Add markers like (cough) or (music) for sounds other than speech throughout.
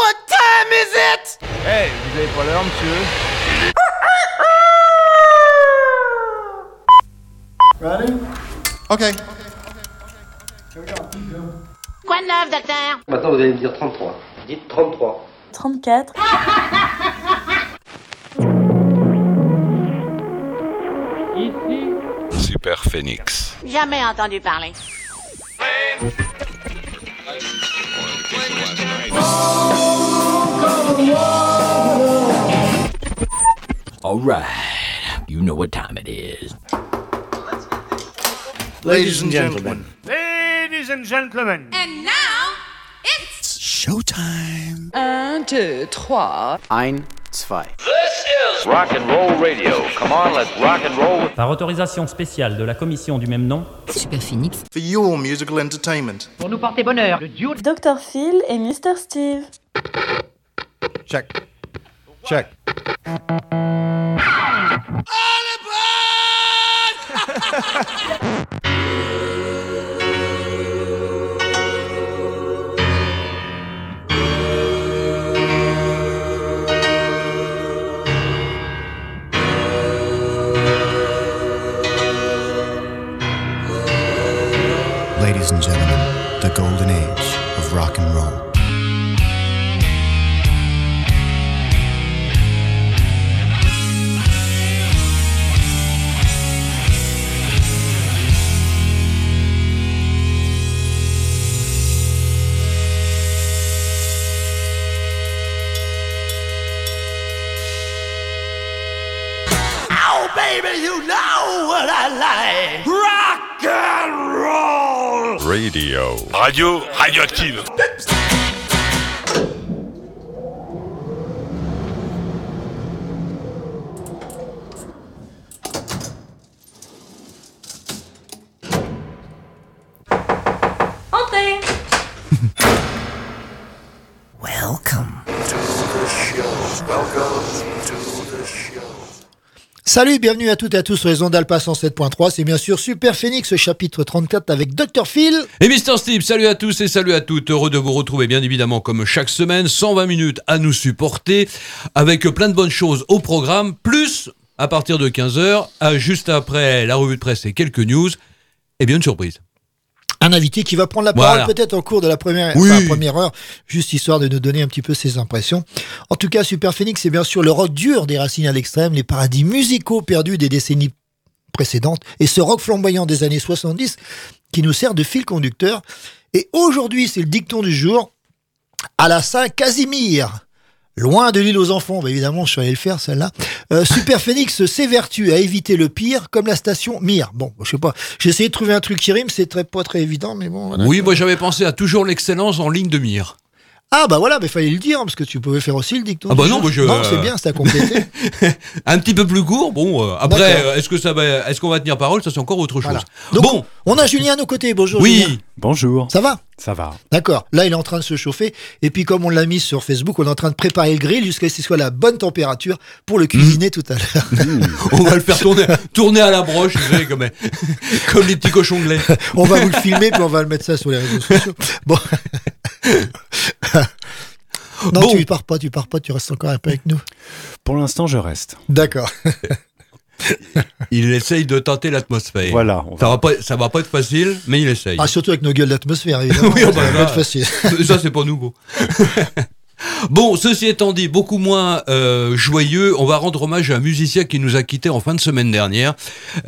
What time is it? Hey, vous avez pas l'heure, monsieur Ready? Okay. Quoi de neuf, docteur? Maintenant, vous allez me dire 33. Dites 33. 34. Super Phoenix. Jamais entendu parler. All right. You know what time it is. Ladies and gentlemen. Ladies and gentlemen And now, it's... Showtime. Un, deux, trois. Ein, zwei. Rock and roll radio. Come on, let's rock and roll. Par autorisation spéciale de la commission du même nom, Super Phoenix. For your musical entertainment. Pour nous porter bonheur, le duo Dr. Phil et Mr. Steve. Check. Check. Ladies (laughs) the golden age of rock and roll. Baby, you know what I like. Radio. Radio radioactive. Salut, bienvenue à toutes et à tous sur les ondes Alpha 107.3. C'est bien sûr Super Phoenix, chapitre 34 avec Dr. Phil. Et Mister Steve, salut à tous et salut à toutes. Heureux de vous retrouver bien évidemment comme chaque semaine. 120 minutes à nous supporter avec plein de bonnes choses au programme. Plus, à partir de 15h, juste après la revue de presse et quelques news, et bien une surprise. Un invité qui va prendre la Voilà. parole peut-être au cours de la première, Oui. enfin, première heure, juste histoire de nous donner un petit peu ses impressions. En tout cas, Super Phoenix, c'est bien sûr le rock dur des racines à l'extrême, les paradis musicaux perdus des décennies précédentes, et ce rock flamboyant des années 70 qui nous sert de fil conducteur. Et aujourd'hui, c'est le dicton du jour, à la Saint-Casimir. Loin de l'île aux enfants, bah évidemment, je suis allé le faire, celle-là. Euh, Super (laughs) Phoenix s'évertue à éviter le pire, comme la station Mir. Bon, je sais pas, j'ai essayé de trouver un truc qui rime, c'est très, pas très évident, mais bon. Oui, moi j'avais pensé à toujours l'excellence en ligne de mire. Ah bah voilà, mais fallait le dire, parce que tu pouvais faire aussi le dicton. Ah bah non, moi, je- Non, c'est bien, c'est à compléter. Un petit peu plus court, bon, euh, après, euh, est-ce que ça va, est-ce qu'on va tenir parole? Ça c'est encore autre chose. Voilà. Donc, bon, on a Julien à nos côtés, bonjour oui, Julien. Bonjour. Ça va? Ça va. D'accord. Là, il est en train de se chauffer. Et puis, comme on l'a mis sur Facebook, on est en train de préparer le grill jusqu'à ce qu'il soit la bonne température pour le cuisiner tout à l'heure. (laughs) on va le faire tourner, tourner à la broche, vous savez, comme, (laughs) comme les petits cochons de lait. on va vous le filmer, puis on va le mettre ça sur les réseaux sociaux. (laughs) Bon. (laughs) non, Bon. tu pars pas, tu pars pas, tu restes encore un peu avec nous. Pour l'instant, je reste. D'accord. (laughs) Il essaye de tenter l'atmosphère. Voilà. on va- Ça va pas, ça va pas être facile, mais il essaye. Ah, surtout avec nos gueules d'atmosphère, (laughs) évidemment. Oui, ça bah va pas être facile. Ça, c'est pas nouveau. Bon, ceci étant dit, beaucoup moins euh, joyeux, on va rendre hommage à un musicien qui nous a quittés en fin de semaine dernière.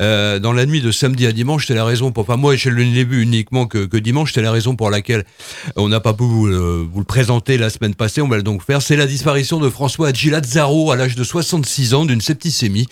Euh, dans la nuit de samedi à dimanche, c'est la raison pour... Enfin, moi, je l'ai vu uniquement que, dimanche, c'est la raison pour laquelle on n'a pas pu vous, le- vous le présenter la semaine passée, on va le donc faire. C'est la disparition de François Gilazzaro à l'âge de 66 ans d'une septicémie,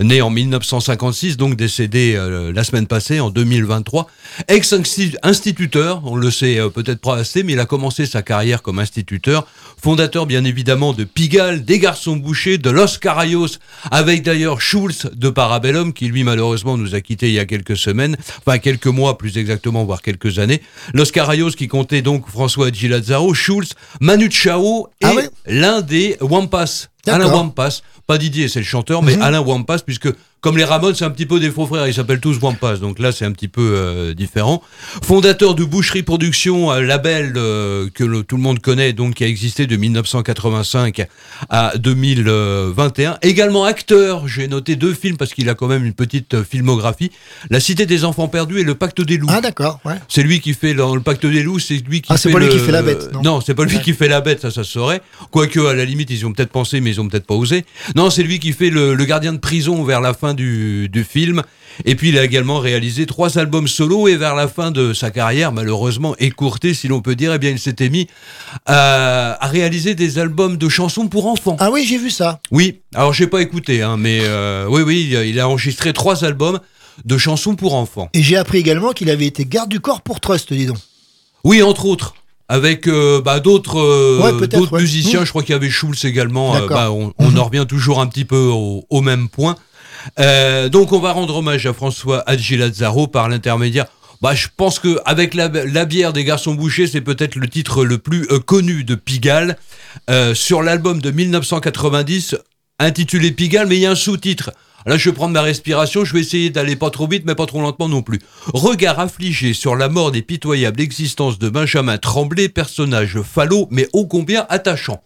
né en 1956, donc décédé euh, la semaine passée, en 2023. Ex-instituteur, on le sait euh, peut-être pas assez, mais il a commencé sa carrière comme instituteur, fondateur bien évidemment de Pigalle, des Garçons Bouchés, de Los Carayos, avec d'ailleurs Schulz de Parabellum, qui lui malheureusement nous a quittés il y a quelques semaines, enfin quelques mois plus exactement, voire quelques années. Los Carayos qui comptait donc François Gilazzaro, Schulz, Manu Chao et Ah ouais l'un des Wampas. Alain. Wampas, pas Didier, c'est le chanteur, mais Mhm. Alain Wampas, puisque comme les Ramones, c'est un petit peu des faux frères, ils s'appellent tous Wampas, donc là c'est un petit peu euh, différent. Fondateur de Boucherie Production, un label euh, que le- tout le monde connaît, donc qui a existé de 1985 à 2021. Également acteur, j'ai noté deux films parce qu'il a quand même une petite euh, filmographie. La Cité des Enfants Perdus et Le Pacte des Loups. Ah, d'accord, ouais. C'est lui qui fait le pacte des loups, c'est lui qui Ah, c'est fait pas lui qui fait la bête, non c'est pas lui Ouais. qui fait la bête, ça, ça se saurait. Quoique, à la limite, ils ont peut-être pensé, mais ils ont peut-être pas osé. Non, c'est lui qui fait le, le gardien de prison vers la fin du, du film. Et puis, il a également réalisé trois albums solo et vers la fin de sa carrière, malheureusement écourtée, si l'on peut dire, eh bien, il s'était mis à, à réaliser des albums de chansons pour enfants. Ah oui, j'ai vu ça. Oui, alors j'ai pas écouté, hein, mais euh, oui, oui, il a- il a enregistré trois albums de chansons pour enfants. Et j'ai appris également qu'il avait été garde du corps pour Trust, dis donc. Oui, entre autres. Avec euh, bah, d'autres euh, Ouais, ouais. musiciens, Mmh. je crois qu'il y avait Schulz également. euh, bah, on on en revient toujours un petit peu au, au même point. Donc on va rendre hommage à François Adjilazzaro par l'intermédiaire. Bah, je pense que avec la, la bière des garçons bouchés, c'est peut-être le titre le plus connu de Pigalle sur l'album de 1990 intitulé Pigalle, mais il y a un sous-titre. Là, je vais prendre ma respiration, je vais essayer d'aller pas trop vite, mais pas trop lentement non plus. Regard affligé sur la mort des pitoyables existences de Benjamin Tremblay, personnage falot, mais ô combien attachant.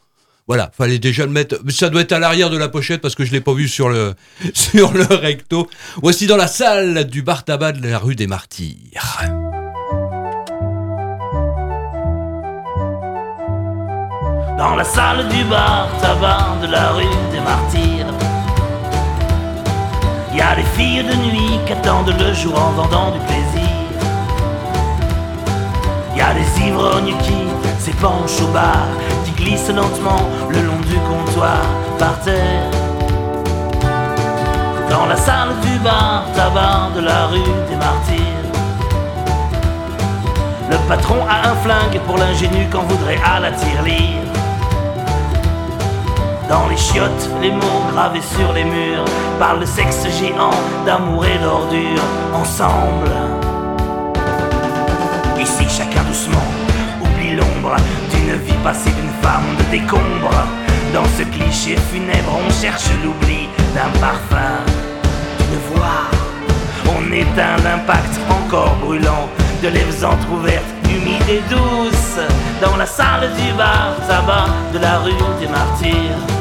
Voilà, fallait déjà le mettre. Ça doit être à l'arrière de la pochette parce que je l'ai pas vu sur le (laughs) sur le recto. Voici dans la salle du bar tabac de la rue des Martyrs. Dans la salle du bar tabac de la rue des Martyrs Y a des filles de nuit qui attendent le jour en vendant du plaisir. Y a des ivrognes qui s'épanchent au bar Qui glissent lentement le long du comptoir par terre. Dans la salle du bar tabac de la rue des Martyrs. Le patron a un flingue pour l'ingénu qu'on voudrait à la tirelire dans les chiottes, les mots gravés sur les murs parlent de sexe géant, d'amour et d'ordure ensemble. Ici, chacun doucement oublie l'ombre d'une vie passée d'une femme de décombre. Dans ce cliché funèbre, on cherche l'oubli d'un parfum, d'une voix. On éteint l'impact encore brûlant de lèvres entr'ouvertes, humides et douces, dans la salle du bar tabac de la rue des Martyrs.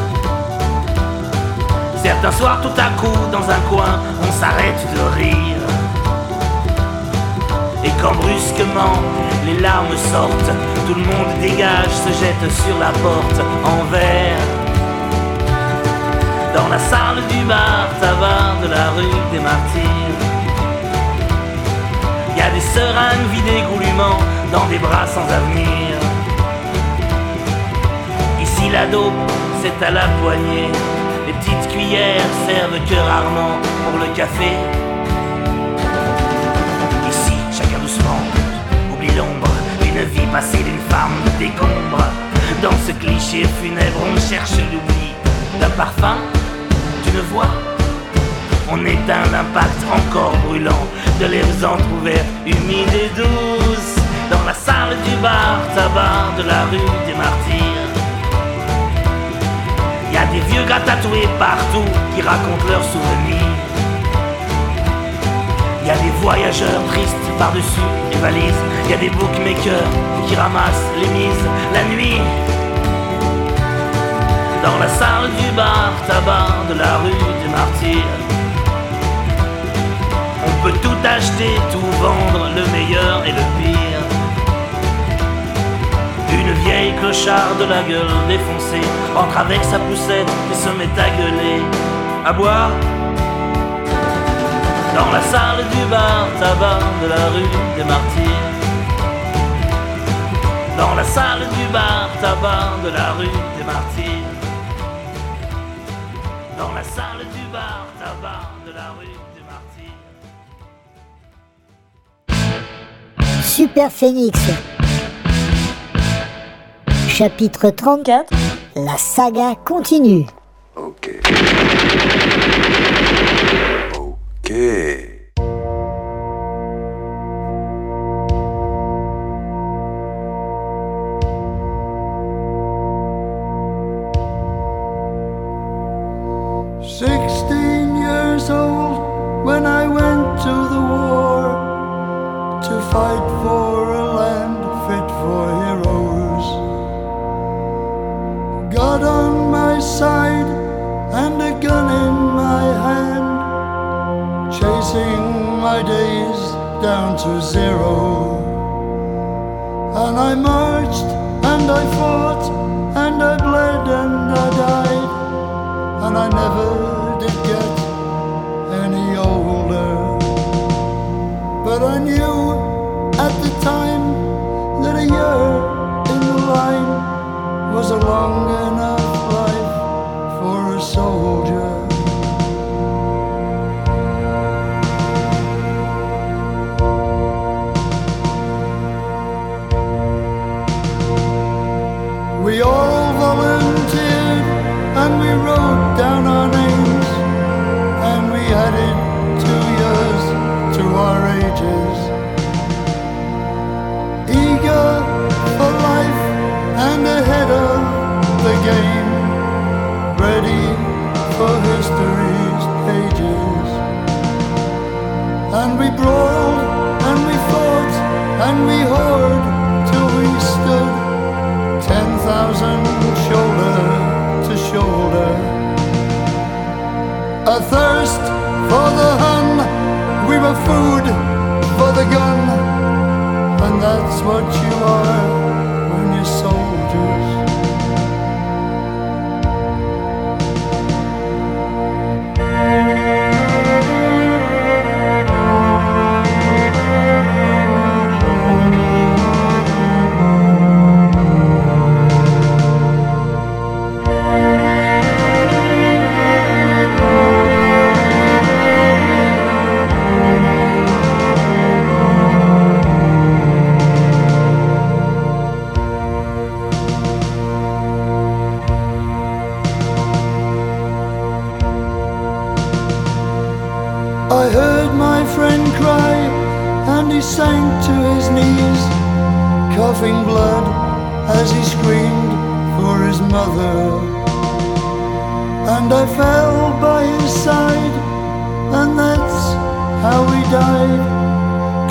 Certains soirs, tout à coup, dans un coin, on s'arrête de rire. Et quand brusquement les larmes sortent, tout le monde dégage, se jette sur la porte en verre. Dans la salle du bar tabac de la rue des Martyrs. Y a des seringues vidées goulûment dans des bras sans avenir. Ici la c'est à la poignée. Petites cuillères servent que rarement pour le café. Ici, chacun doucement oublie l'ombre d'une vie passée d'une femme de décombre. Dans ce cliché funèbre, on cherche l'oubli d'un parfum, d'une voix. On éteint l'impact encore brûlant de lèvres entr'ouvertes, humides et douces. Dans la salle du bar tabac de la rue des Martyrs. A des vieux gars tatoués partout qui racontent leurs souvenirs. Y a des voyageurs tristes par-dessus les valises. Y a des bookmakers qui ramassent les mises la nuit. Dans la salle du bar tabac de la rue des Martyrs. On peut tout acheter, tout vendre, le meilleur et le pire. Une vieille clocharde de la gueule défoncée entre avec sa poussette et se met à gueuler, à boire. Dans la salle du bar tabac de la rue des Martyrs. Dans la salle du bar tabac de la rue des Martyrs. Dans la salle du bar tabac de la rue des Martyrs. Super Phoenix. Chapitre 34. La saga continue. Ok. Ok. Ages. Eager for life and ahead of the game, ready for history's pages. And we brawled and we fought and we hoard till we stood ten thousand shoulder to shoulder. A thirst for the Hun, we were food for the gun, and that's what you are when you're soldiers. Coughing blood as he screamed for his mother. And I fell by his side, and that's how we died,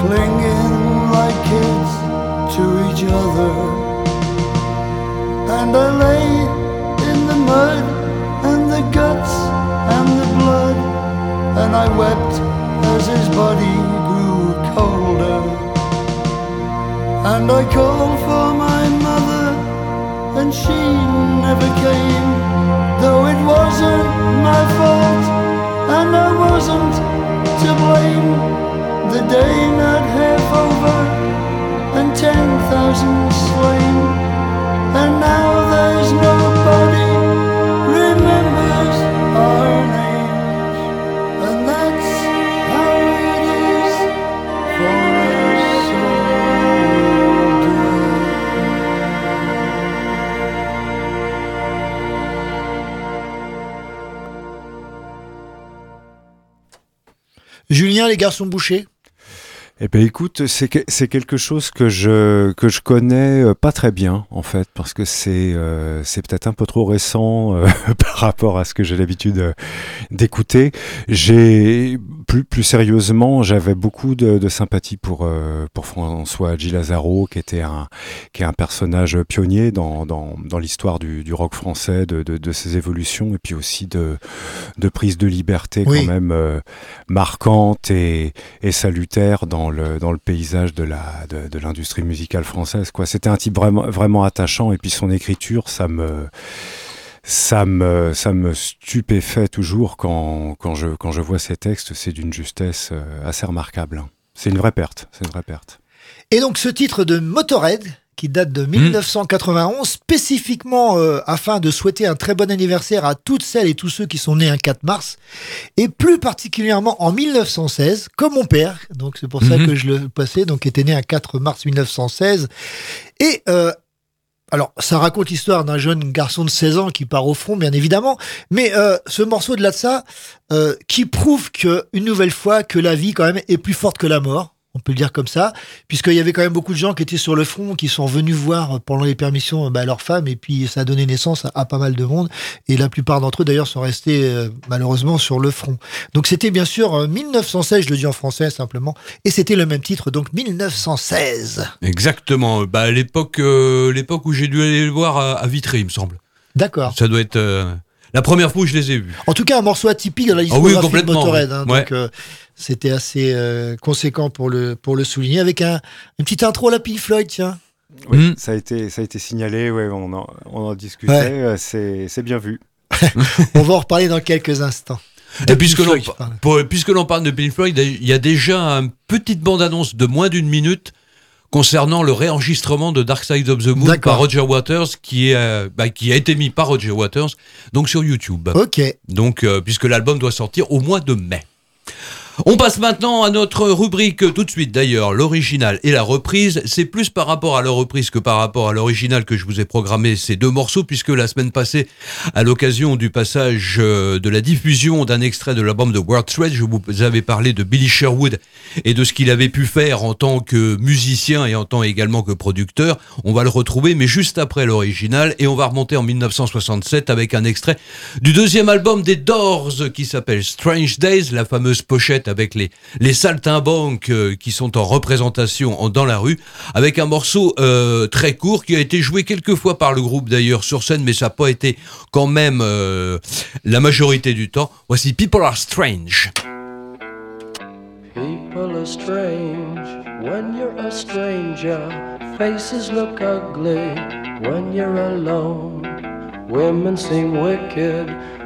clinging like kids to each other. And I lay in the mud, and the guts, and the blood and I wept as his body grew colder. And I called for my mother, and she never came, though it wasn't my fault, and I wasn't to blame. The day not half over, and ten thousand slain, and now there's nobody Les garçons bouchés Eh ben écoute, c'est que- c'est quelque chose que je que je connais euh, pas très bien en fait parce que c'est euh, c'est peut-être un peu trop récent euh, (laughs) par rapport à ce que j'ai l'habitude euh, d'écouter. J'ai plus plus sérieusement, j'avais beaucoup de, de sympathie pour euh, pour François G Lazaro qui était un qui est un personnage pionnier dans dans, dans l'histoire du, du rock français, de, de de ses évolutions et puis aussi de de prise de liberté Oui. quand même marquante et, et salutaire dans dans le paysage de la de, l'industrie musicale française c'était un type vraiment vraiment attachant et puis son écriture ça me ça me ça me stupéfait toujours quand quand je quand je vois ces textes. C'est d'une justesse euh, assez remarquable hein. c'est une vraie perte c'est une vraie perte. Et donc ce titre de Motorhead, qui date de 1991, spécifiquement euh, afin de souhaiter un très bon anniversaire à toutes celles et tous ceux qui sont nés un 4 mars, et plus particulièrement en 1916, comme mon père, donc c'est pour ça Mhm. que je le passais, donc était né un 4 mars 1916, et euh, alors, ça raconte l'histoire d'un jeune garçon de 16 ans qui part au front, bien évidemment. Mais euh, ce morceau de là de ça, euh, qui prouve que une nouvelle fois que la vie quand même est plus forte que la mort. On peut le dire comme ça, puisqu'il y avait quand même beaucoup de gens qui étaient sur le front, qui sont venus voir pendant les permissions bah, leurs femmes, et puis ça a donné naissance à, à pas mal de monde. Et la plupart d'entre eux, d'ailleurs, sont restés euh, malheureusement sur le front. Donc c'était bien sûr euh, 1916, je le dis en français simplement, et c'était le même titre, donc 1916. Exactement. Bah, l'époque, euh, l'époque où j'ai dû aller le voir à, à Vitry, il me semble. D'accord. Ça doit être euh, la première fois où je les ai vus. En tout cas, un morceau atypique dans la Ah oui, discographie de complètement, Motorhead. oui. hein, Ouais. Donc, euh, c'était assez euh, conséquent pour le, pour le souligner, avec un, une petite intro à la Pink Floyd, tiens. Oui, Mm. ça, a été, ça a été signalé, ouais, on, en, on en discutait, Ouais. euh, c'est c'est bien vu. (laughs) On va en reparler dans quelques instants. Et puisque l'on parle de Pink Floyd, il y a déjà une petite bande-annonce de moins d'une minute concernant le réenregistrement de Dark Side of the Moon par Roger Waters, qui, est, euh, bah, qui a été mis par Roger Waters, donc sur YouTube. Ok. Donc, euh, puisque l'album doit sortir au mois de mai. On passe maintenant à notre rubrique tout de suite d'ailleurs, l'original et la reprise. C'est plus par rapport à la reprise que par rapport à l'original que je vous ai programmé ces deux morceaux, puisque la semaine passée, à l'occasion du passage euh, de la diffusion d'un extrait de l'album de World Trade, je vous avais parlé de Billy Sherwood et de ce qu'il avait pu faire en tant que musicien et en tant également que producteur. On va le retrouver, mais juste après l'original, et on va remonter en 1967 avec un extrait du deuxième album des Doors qui s'appelle Strange Days, la fameuse pochette avec les, les saltimbanques euh, qui sont en représentation en- dans la rue, avec un morceau euh, très court qui a été joué quelques fois par le groupe d'ailleurs sur scène, mais ça n'a pas été quand même euh, la majorité du temps. Voici People Are Strange. People are strange when you're a stranger. Faces look ugly when you're alone. Women seem wicked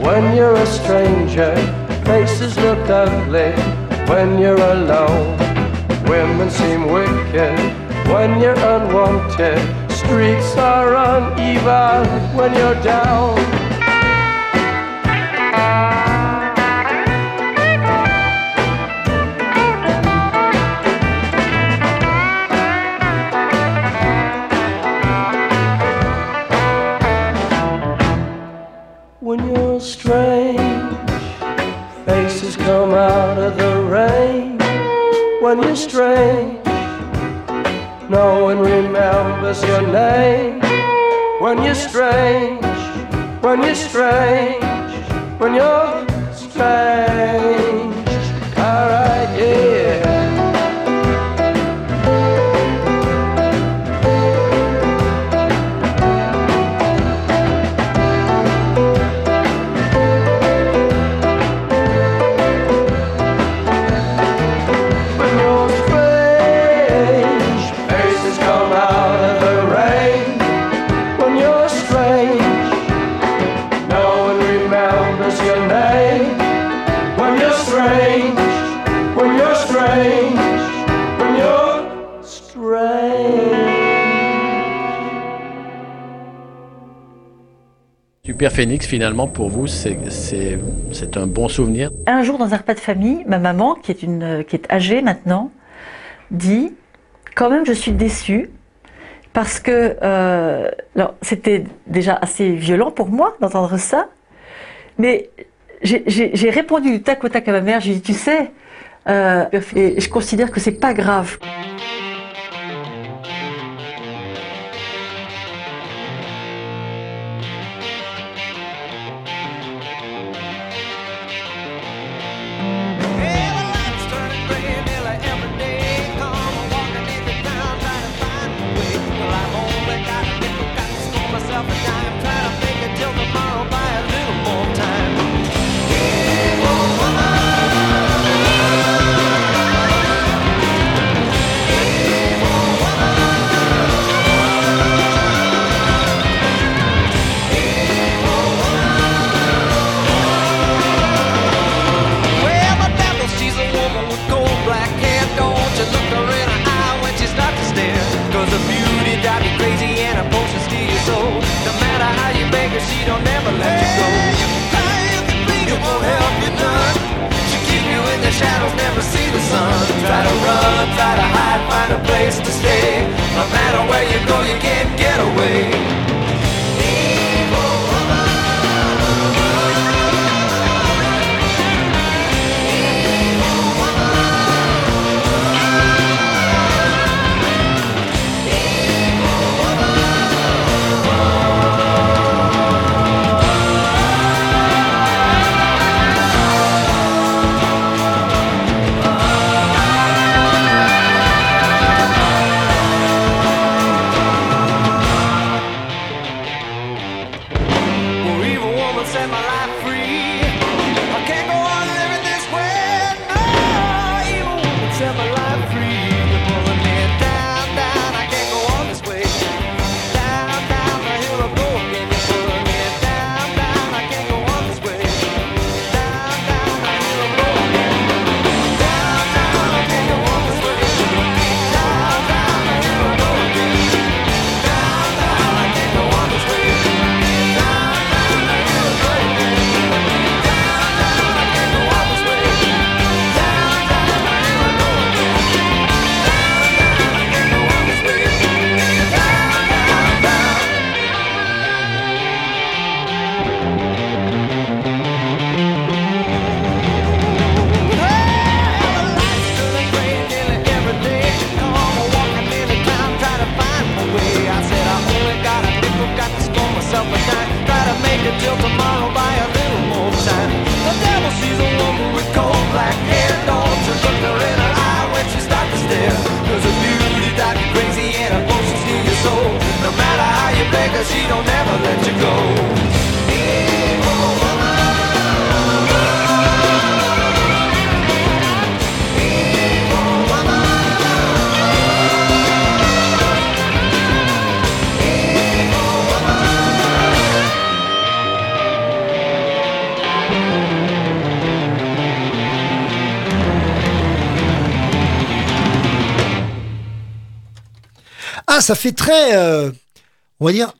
when you're a stranger. Faces look ugly when you're alone. Women seem wicked when you're unwanted. Streets are uneven when you're down. Out of the rain when you're strange. No one remembers your name when you're strange. When you're strange. When you're strange. Super Phoenix, finalement, pour vous, c'est un bon souvenir. Un jour, dans un repas de famille, ma maman, qui est, âgée maintenant, dit Quand même, je suis déçue parce que euh, c'était déjà assez violent pour moi d'entendre ça, mais j'ai- répondu du tac au tac à ma mère J'ai dit Tu sais, euh, je considère que c'est pas grave. Ça fait très. euh, on va dire.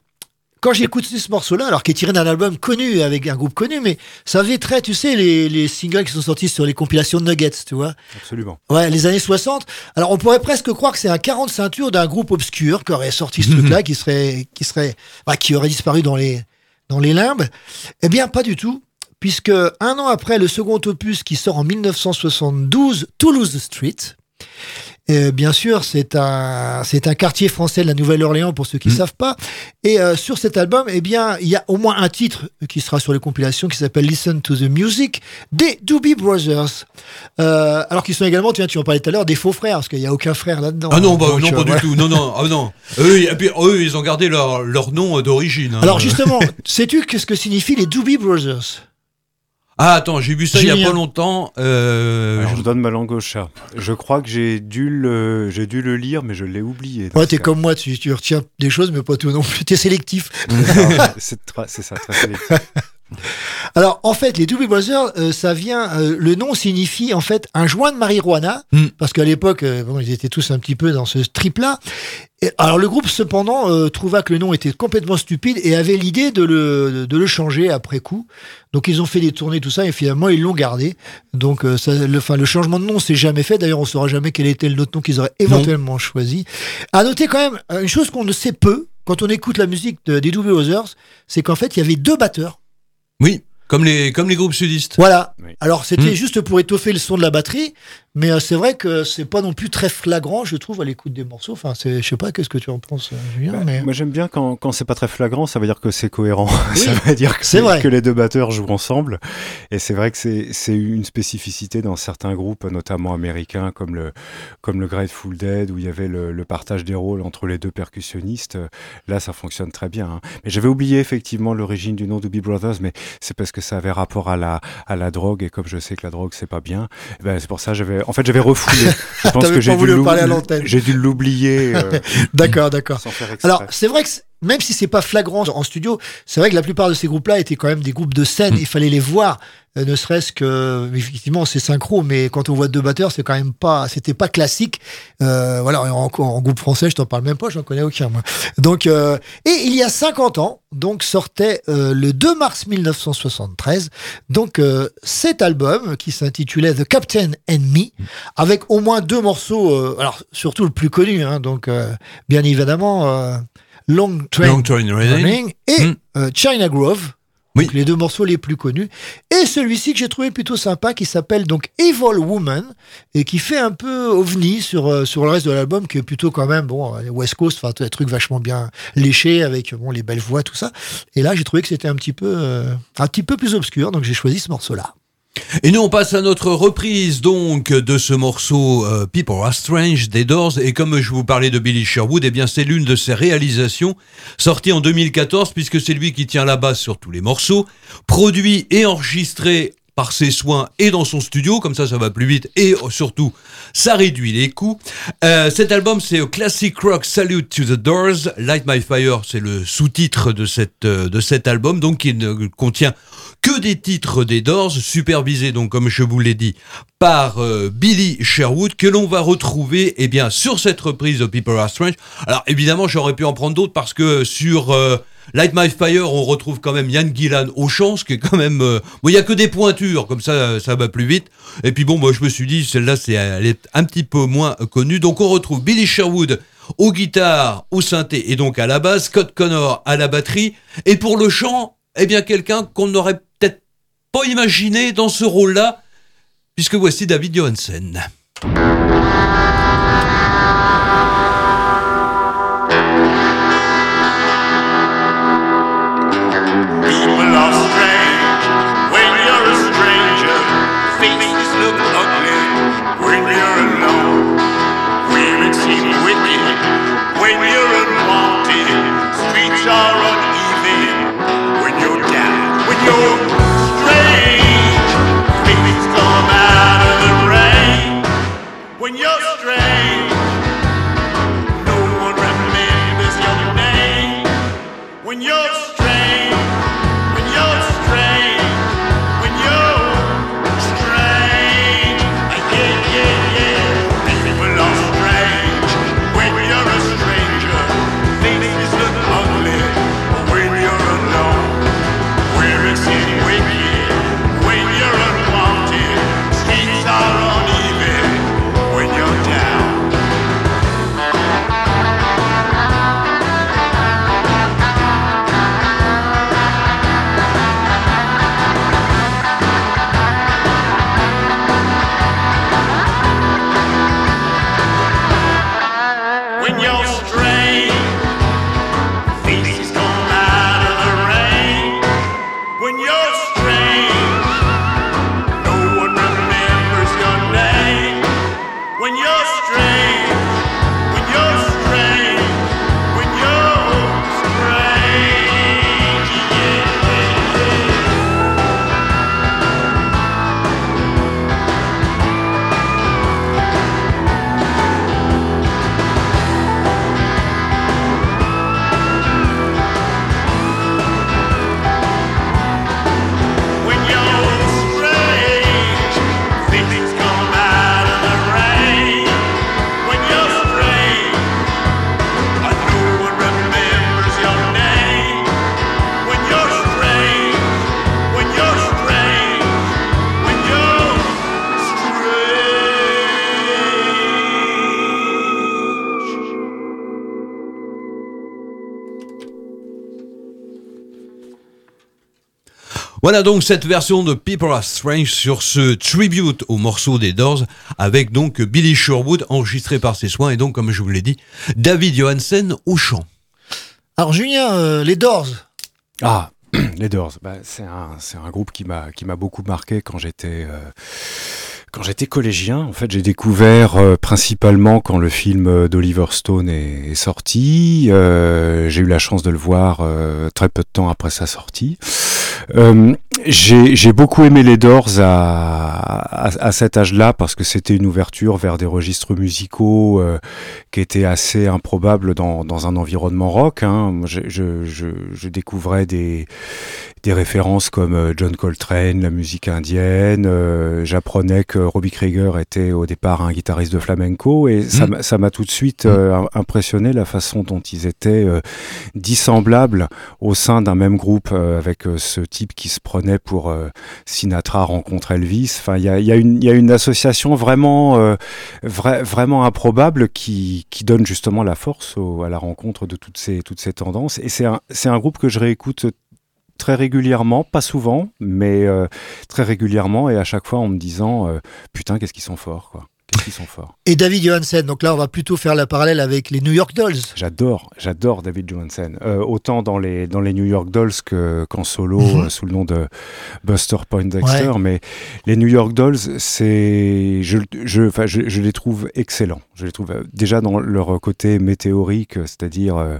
Quand j'écoute ce morceau-là, alors qui est tiré d'un album connu avec un groupe connu, mais ça fait très, tu sais, les, les singles qui sont sortis sur les compilations de Nuggets, tu vois. Absolument. Ouais, les années 60. Alors, on pourrait presque croire que c'est un 40 ceinture d'un groupe obscur qui aurait sorti ce (laughs) truc-là, qui serait, qui serait, bah, qui aurait disparu dans les, dans les limbes. Eh bien, pas du tout. Puisque un an après le second opus qui sort en 1972, Toulouse Street, euh, bien sûr, c'est un, c'est un quartier français de la Nouvelle-Orléans pour ceux qui ne savent pas. Et euh, sur cet album, eh bien, il y a au moins un titre qui sera sur les compilations qui s'appelle Listen to the Music des Doobie Brothers. Euh, alors qu'ils sont également, tu, vois, tu en parlais tout à l'heure, des faux frères, parce qu'il n'y a aucun frère là-dedans. Ah non, bah, Donc, non, pas du tout. Non, non, ah non. Eux, ils ont gardé leur, leur nom d'origine. hein. Alors justement, (laughs) sais-tu qu'est-ce que signifient les Doobie Brothers? Ah, attends, j'ai vu ça il y a pas longtemps. Euh, Alors, je- je donne ma langue au chat. Je crois que j'ai dû le, j'ai dû le lire, mais je l'ai oublié. Ouais, t'es comme moi, tu, tu retiens des choses, mais pas tout non plus. T'es sélectif. c'est tra- c'est ça, très sélectif. (laughs) Alors, en fait, les Doobie Brothers, euh, ça vient, euh, le nom signifie en fait un joint de marijuana, parce qu'à l'époque, euh, bon, ils étaient tous un petit peu dans ce trip-là. Alors, le groupe, cependant, trouva que le nom était complètement stupide et avait l'idée de le, de le changer après coup. Donc, ils ont fait des tournées, tout ça, et finalement, ils l'ont gardé. Donc, ça, le, changement de nom s'est jamais fait. D'ailleurs, on saura jamais quel était le autre nom qu'ils auraient éventuellement choisi. À noter quand même, une chose qu'on ne sait peu, quand on écoute la musique de- des Doobie Brothers, c'est qu'en fait, il y avait deux batteurs. Oui, comme les, comme les groupes sudistes. Voilà. Alors c'était Mm. juste pour étoffer le son de la batterie, mais euh, c'est vrai que c'est pas non plus très flagrant, je trouve, à l'écoute des morceaux. Enfin, je sais pas, qu'est-ce que tu en penses, euh, Julien mais... Moi j'aime bien quand, quand c'est pas très flagrant, ça veut dire que c'est cohérent. (laughs) Oui, ça veut dire que, c'est vrai. que les deux batteurs jouent ensemble. Et c'est vrai que c'est une spécificité dans certains groupes, notamment américains, comme le, comme le Grateful Dead, où il y avait le, le partage des rôles entre les deux percussionnistes. Là, ça fonctionne très bien. hein. Mais j'avais oublié effectivement l'origine du nom Doobie Brothers, mais c'est parce que ça avait rapport à la, à la drogue. Et comme je sais que la drogue, c'est pas bien, ben, c'est pour ça que j'avais. En fait, j'avais refoulé. (laughs) Je pense que j'ai dû voulu l'oub- parler à l'antenne. J'ai dû l'oublier. euh, (laughs) D'accord, d'accord. Alors, c'est vrai que même si c'est pas flagrant en studio, c'est vrai que la plupart de ces groupes-là étaient quand même des groupes de scène. Il fallait les voir, ne serait-ce que effectivement c'est synchro, mais quand on voit deux batteurs, c'est quand même pas, c'était pas classique. Euh, voilà, en, en groupe français, je t'en parle même pas, j'en connais aucun moi. Donc, euh, et il y a 50 ans, donc sortait euh, le 2 mars 1973, donc euh, cet album qui s'intitulait The Captain and Me, avec au moins deux morceaux, euh, alors surtout le plus connu, hein, donc euh, bien évidemment euh, Long Train, Long Train Running. Running et Mm. euh, China Grove. Les deux morceaux les plus connus. Et celui-ci que j'ai trouvé plutôt sympa, qui s'appelle donc Evil Woman, et qui fait un peu ovni sur, euh, sur le reste de l'album, qui est plutôt quand même, bon, euh, West Coast, enfin, des trucs vachement bien léchés, avec bon, les belles voix, tout ça. Et là, j'ai trouvé que c'était un petit peu, euh, un petit peu plus obscur, donc j'ai choisi ce morceau-là. Et nous on passe à notre reprise donc de ce morceau euh, People Are Strange des Doors. Et comme je vous parlais de Billy Sherwood, eh bien c'est l'une de ses réalisations sortie en 2014 puisque c'est lui qui tient la basse sur tous les morceaux, produit et enregistré par ses soins et dans son studio, comme ça ça va plus vite et euh, surtout ça réduit les coûts. Euh, cet album c'est Classic Rock Salute to the Doors, Light My Fire c'est le sous-titre de, euh, de cet album donc il ne contient que des titres des Doors, supervisés donc comme je vous l'ai dit par Billy Sherwood que l'on va retrouver eh bien sur cette reprise de People Are Strange. Alors évidemment j'aurais pu en prendre d'autres parce que sur Light My Fire on retrouve quand même Yann Gillan au chant, ce qui est quand même euh, bon il y a que des pointures comme ça ça va plus vite. Et puis bon moi je me suis dit celle-là c'est elle est un petit peu moins connue donc on retrouve Billy Sherwood aux guitares, au synthé et donc à la basse, Scott Connor à la batterie et pour le chant eh bien quelqu'un qu'on n'aurait peut-être pas imaginé dans ce rôle-là, puisque voici David Johansen. Voilà donc cette version de People Are Strange sur ce tribute au morceau des Doors avec donc Billy Sherwood enregistré par ses soins et donc comme je vous l'ai dit David Johansen au chant. Alors Julien, euh, les Doors. Ah, (clears throat) les Doors, bah, c'est un, c'est un groupe qui m'a qui m'a beaucoup marqué quand j'étais euh, quand j'étais collégien. En fait, j'ai découvert euh, principalement quand le film d'Oliver Stone est, est sorti. Euh, j'ai eu la chance de le voir euh, très peu de temps après sa sortie. Euh, j'ai beaucoup aimé les Doors à, à, à cet âge-là parce que c'était une ouverture vers des registres musicaux euh, qui étaient assez improbables dans, dans un environnement rock. Hein. Je découvrais des, des références comme euh, John Coltrane, la musique indienne. euh, J'apprenais que Robbie Krieger était au départ un guitariste de flamenco et ça Mm. m'a- ça m'a tout de suite euh, impressionné la façon dont ils étaient euh, dissemblables au sein d'un même groupe avec ce type qui se prenait pour Sinatra rencontre Elvis. Enfin, il y a, il y, a une- il y a une association vraiment, vra- vraiment improbable qui, qui donne justement la force au- à la rencontre de toutes ces, toutes ces tendances. Et c'est un, c'est un groupe que je réécoute très régulièrement, pas souvent, mais euh, très régulièrement et à chaque fois en me disant euh, putain qu'est-ce qu'ils sont forts quoi. Sont forts. Et David Johansen, donc là on va plutôt faire la parallèle avec les New York Dolls. J'adore, j'adore David Johansen. Euh, autant dans les, dans les New York Dolls que- qu'en solo Mhm. euh, sous le nom de Buster Poindexter. Ouais. Mais les New York Dolls, c'est, je, je, enfin, je, je les trouve excellents. Je les trouve euh, déjà dans leur côté météorique, c'est-à-dire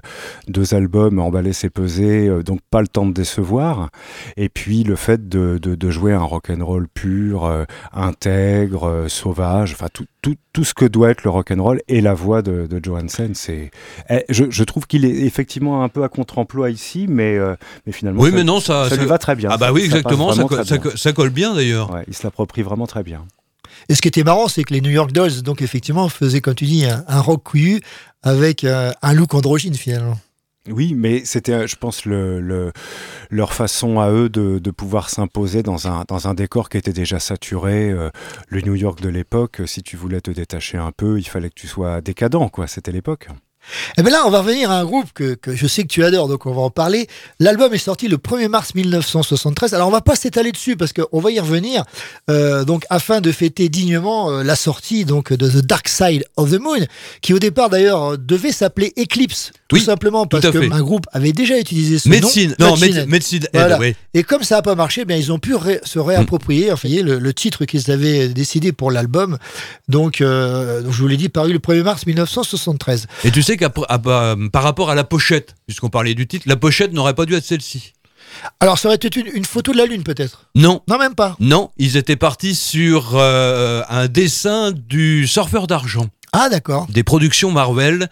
deux albums emballés, c'est pesé, donc pas le temps de décevoir. Et puis le fait de, de, de jouer un rock and roll pur, intègre, sauvage, enfin tout, tout, tout ce que doit être le rock and roll et la voix de, de Johansen, c'est eh, je, je trouve qu'il est effectivement un peu à contre-emploi ici, mais, euh, mais finalement, Oui, ça, mais non, ça, ça lui va très bien. Ah bah oui, exactement, ça, vraiment co- très ça bien. ça colle bien d'ailleurs. Ouais, il se l'approprie vraiment très bien. Et ce qui était marrant, c'est que les New York Dolls, donc effectivement, faisaient, comme tu dis, un, un rock couillu avec euh, un look androgyne finalement. Oui, mais c'était, euh, je pense, le, le- leur façon à eux de, de pouvoir s'imposer dans un, décor qui était déjà saturé. euh, le New York de l'époque, si tu voulais te détacher un peu, il fallait que tu sois décadent, quoi. C'était l'époque. Et bien là, on va revenir à un groupe que, je sais que tu adores, donc on va en parler. L'album est sorti le 1er mars 1973. Alors on va pas s'étaler dessus parce qu'on va y revenir, euh, donc afin de fêter dignement la sortie donc de The Dark Side of the Moon, qui au départ d'ailleurs devait s'appeler Eclipse, tout Oui, simplement parce à que fait. un groupe avait déjà utilisé ce Médecine, nom. non, Head. Medicine Head, Voilà. oui. Et comme ça n'a pas marché, bien ils ont pu ré- se réapproprier enfin, le, le titre qu'ils avaient décidé pour l'album. Donc, euh, donc, je vous l'ai dit, paru le 1er mars 1973. Et tu sais qu'à à- par rapport à la pochette, puisqu'on parlait du titre, la pochette n'aurait pas dû être celle-ci. Alors, ça aurait été une, une photo de la Lune, peut-être? Non. Non, même pas. Non, ils étaient partis sur euh, un dessin du surfeur d'argent, Ah, d'accord. des productions Marvel.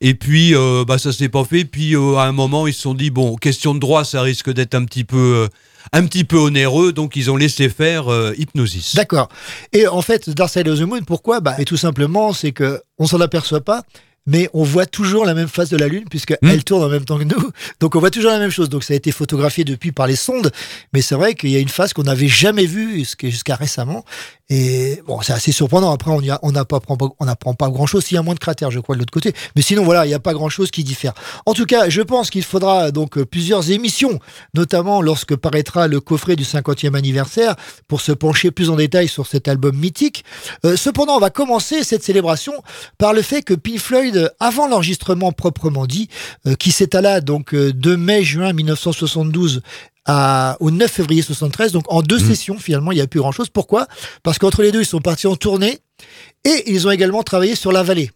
Et puis, euh, bah, ça s'est pas fait. Puis, euh, à un moment, ils se sont dit bon, question de droit, ça risque d'être un petit peu, euh, un petit peu onéreux. Donc, ils ont laissé faire euh, Hypnosis. D'accord. Et en fait, Dark Side of the Moon, pourquoi? Bah, et Tout simplement, c'est que on s'en aperçoit pas. Mais on voit toujours la même face de la Lune puisqu'elle elle tourne en même temps que nous. (laughs) Donc on voit toujours la même chose. Donc ça a été photographié depuis par les sondes. Mais c'est vrai qu'il y a une face qu'on n'avait jamais vue jusqu'à récemment. Et bon, c'est assez surprenant. Après, on n'apprend pas, on pas grand chose. S'il y a moins de cratères, je crois, de l'autre côté. Mais sinon, voilà, il n'y a pas grand chose qui diffère. En tout cas, je pense qu'il faudra donc euh, plusieurs émissions, notamment lorsque paraîtra le coffret du 50e anniversaire, pour se pencher plus en détail sur cet album mythique. Euh, cependant, on va commencer cette célébration par le fait que Pink Floyd, euh, avant l'enregistrement proprement dit, euh, qui s'étala donc euh, de mai-juin 1972 à- au 9 février 73, donc en deux sessions finalement, il n'y a plus grand-chose. Pourquoi? Parce qu'entre les deux, ils sont partis en tournée et ils ont également travaillé sur la vallée.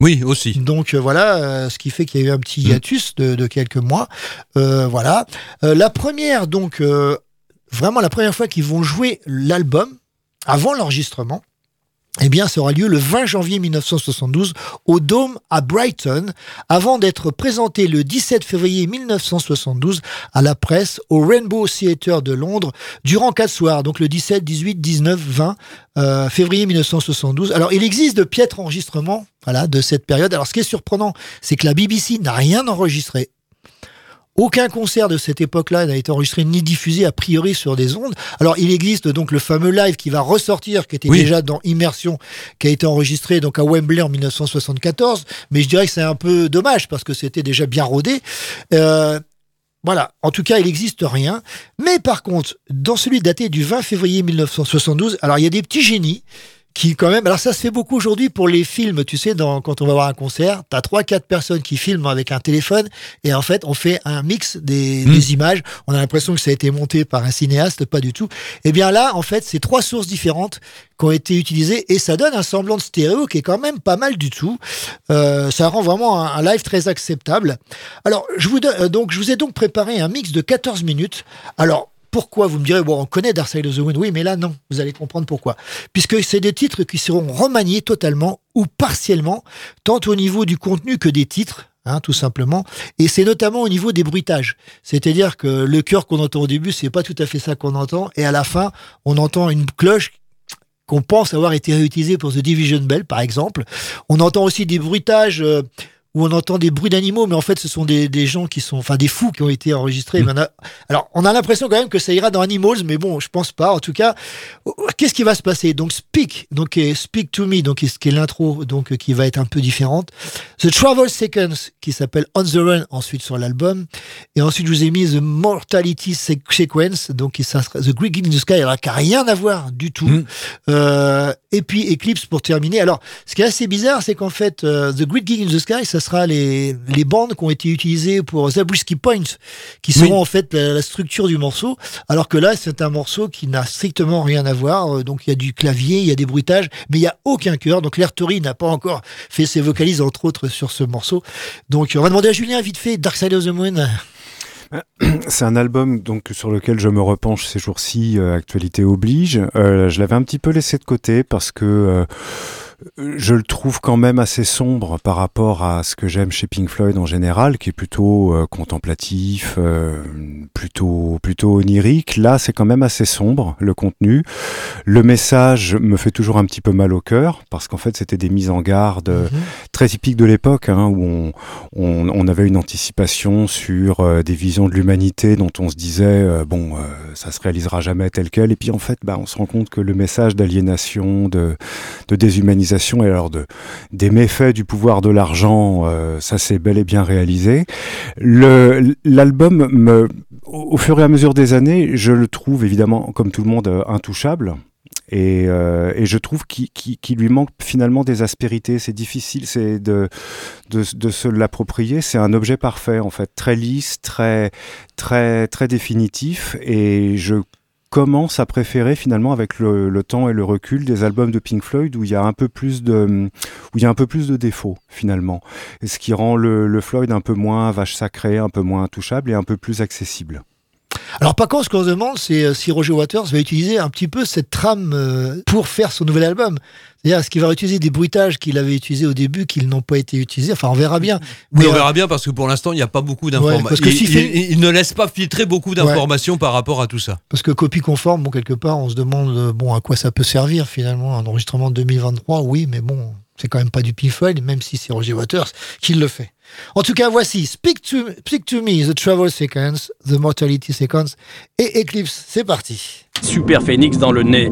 Oui, aussi. Donc euh, voilà, euh, ce qui fait qu'il y a eu un petit hiatus de, de quelques mois. Euh, voilà. La première, donc, vraiment la première fois qu'ils vont jouer l'album, avant l'enregistrement, eh bien, ça aura lieu le 20 janvier 1972 au Dôme à Brighton, avant d'être présenté le 17 février 1972 à la presse au Rainbow Theatre de Londres durant quatre soirs, donc le 17, 18, 19, 20 euh, février 1972. Alors, il existe de piètres enregistrements voilà, de cette période. Alors, ce qui est surprenant, c'est que la BBC n'a rien enregistré. Aucun concert de cette époque-là n'a été enregistré ni diffusé a priori sur des ondes. Alors il existe donc le fameux live qui va ressortir, qui était Oui. déjà dans Immersion, qui a été enregistré donc à Wembley en 1974. Mais je dirais que c'est un peu dommage parce que c'était déjà bien rodé. Euh, voilà, en tout cas, il n'existe rien. Mais par contre, dans celui daté du 20 février 1972, alors il y a des petits génies qui quand même, alors ça se fait beaucoup aujourd'hui pour les films, tu sais, dans, quand on va voir un concert, t'as trois, quatre personnes qui filment avec un téléphone et en fait on fait un mix des, des images. On a l'impression que ça a été monté par un cinéaste, pas du tout. Et bien là, en fait, c'est trois sources différentes qui ont été utilisées et ça donne un semblant de stéréo qui est quand même pas mal du tout. Euh, ça rend vraiment un, un live très acceptable. Alors, je vous euh, donc, je vous ai donc préparé un mix de 14 minutes. Alors, pourquoi Vous me direz, bon, on connaît Dark Side of the Moon, oui, mais là, non, vous allez comprendre pourquoi. Puisque c'est des titres qui seront remaniés totalement ou partiellement, tant au niveau du contenu que des titres. Hein, tout simplement. Et c'est notamment au niveau des bruitages. C'est-à-dire que le chœur qu'on entend au début, c'est pas tout à fait ça qu'on entend. Et à la fin, on entend une cloche qu'on pense avoir été réutilisée pour The Division Bell, par exemple. On entend aussi des bruitages euh, où on entend des bruits d'animaux, mais en fait, ce sont des, des gens qui sont, enfin, des fous qui ont été enregistrés. A- Alors, on a l'impression quand même que ça ira dans Animals, mais bon, je pense pas. En tout cas, qu'est-ce qui va se passer? Donc, Speak, donc Speak to Me, donc ce qui est l'intro, donc qui va être un peu différente. The Travel Sequence, qui s'appelle On the Run, ensuite sur l'album, et ensuite je vous ai mis The Mortality Se- Sequence, donc qui The Great Gig in the Sky, alors qui a rien à voir du tout. Euh, et puis Eclipse pour terminer. Alors, ce qui est assez bizarre, c'est qu'en fait, euh, The Great Gig in the Sky, ça sera les, les bandes qui ont été utilisées pour Zabriskie Point, qui seront en fait la, la structure du morceau, alors que là, c'est un morceau qui n'a strictement rien à voir. Euh, Donc, il y a du clavier, il y a des bruitages, mais il y a aucun chœur. Donc, Claire Tory n'a pas encore fait ses vocalises, entre autres, sur ce morceau. Donc, on va demander à Julien, vite fait, Dark Side of the Moon. (clears throat) C'est un album donc sur lequel je me repenche ces jours-ci, euh, actualité oblige. Euh, je l'avais un petit peu laissé de côté parce que euh, je le trouve quand même assez sombre par rapport à ce que j'aime chez Pink Floyd en général, qui est plutôt euh, contemplatif, euh, plutôt plutôt onirique. Là, c'est quand même assez sombre le contenu. Le message me fait toujours un petit peu mal au cœur parce qu'en fait, c'était des mises en garde euh, très typiques de l'époque, hein, où on, on, on avait une anticipation sur des visions de l'humanité dont on se disait bon, ça se réalisera jamais tel quel, et puis en fait, bah, on se rend compte que le message d'aliénation, de, de déshumanisation et alors de des méfaits du pouvoir de l'argent, euh, ça c'est bel et bien réalisé. L'album au fur et à mesure des années, je le trouve évidemment, comme tout le monde, euh, intouchable. Et, euh, et je trouve qu'il lui manque finalement des aspérités. C'est difficile, de, de se l'approprier. C'est un objet parfait en fait, très lisse, très très très définitif. Et je commence à préférer finalement avec le, temps et le recul des albums de Pink Floyd où il y a un peu plus de où il y a un peu plus de défauts finalement. Et ce qui rend le, le Floyd un peu moins vache sacrée, un peu moins touchable et un peu plus accessible. Alors par contre, ce qu'on se demande, c'est euh, si Roger Waters va utiliser un petit peu cette trame euh, pour faire son nouvel album. C'est-à-dire, est-ce qu'il va utiliser des bruitages qu'il avait utilisés au début, qu'ils n'ont pas été utilisés? Enfin, on verra bien. Oui, Mais, on euh, verra bien parce que pour l'instant, il n'y a pas beaucoup d'informations. que il, il- ne laisse pas filtrer beaucoup d'informations par rapport à tout ça. Parce que copie conforme, bon, quelque part, on se demande bon, à quoi ça peut servir finalement. Un enregistrement de 2023, oui, mais bon, c'est quand même pas du Pink Floyd, même si c'est Roger Waters qui le fait. En tout cas, voici Speak to, Speak to Me, The Travel Sequence, The Mortality Sequence et Eclipse. C'est parti. Super Phoenix dans le nez.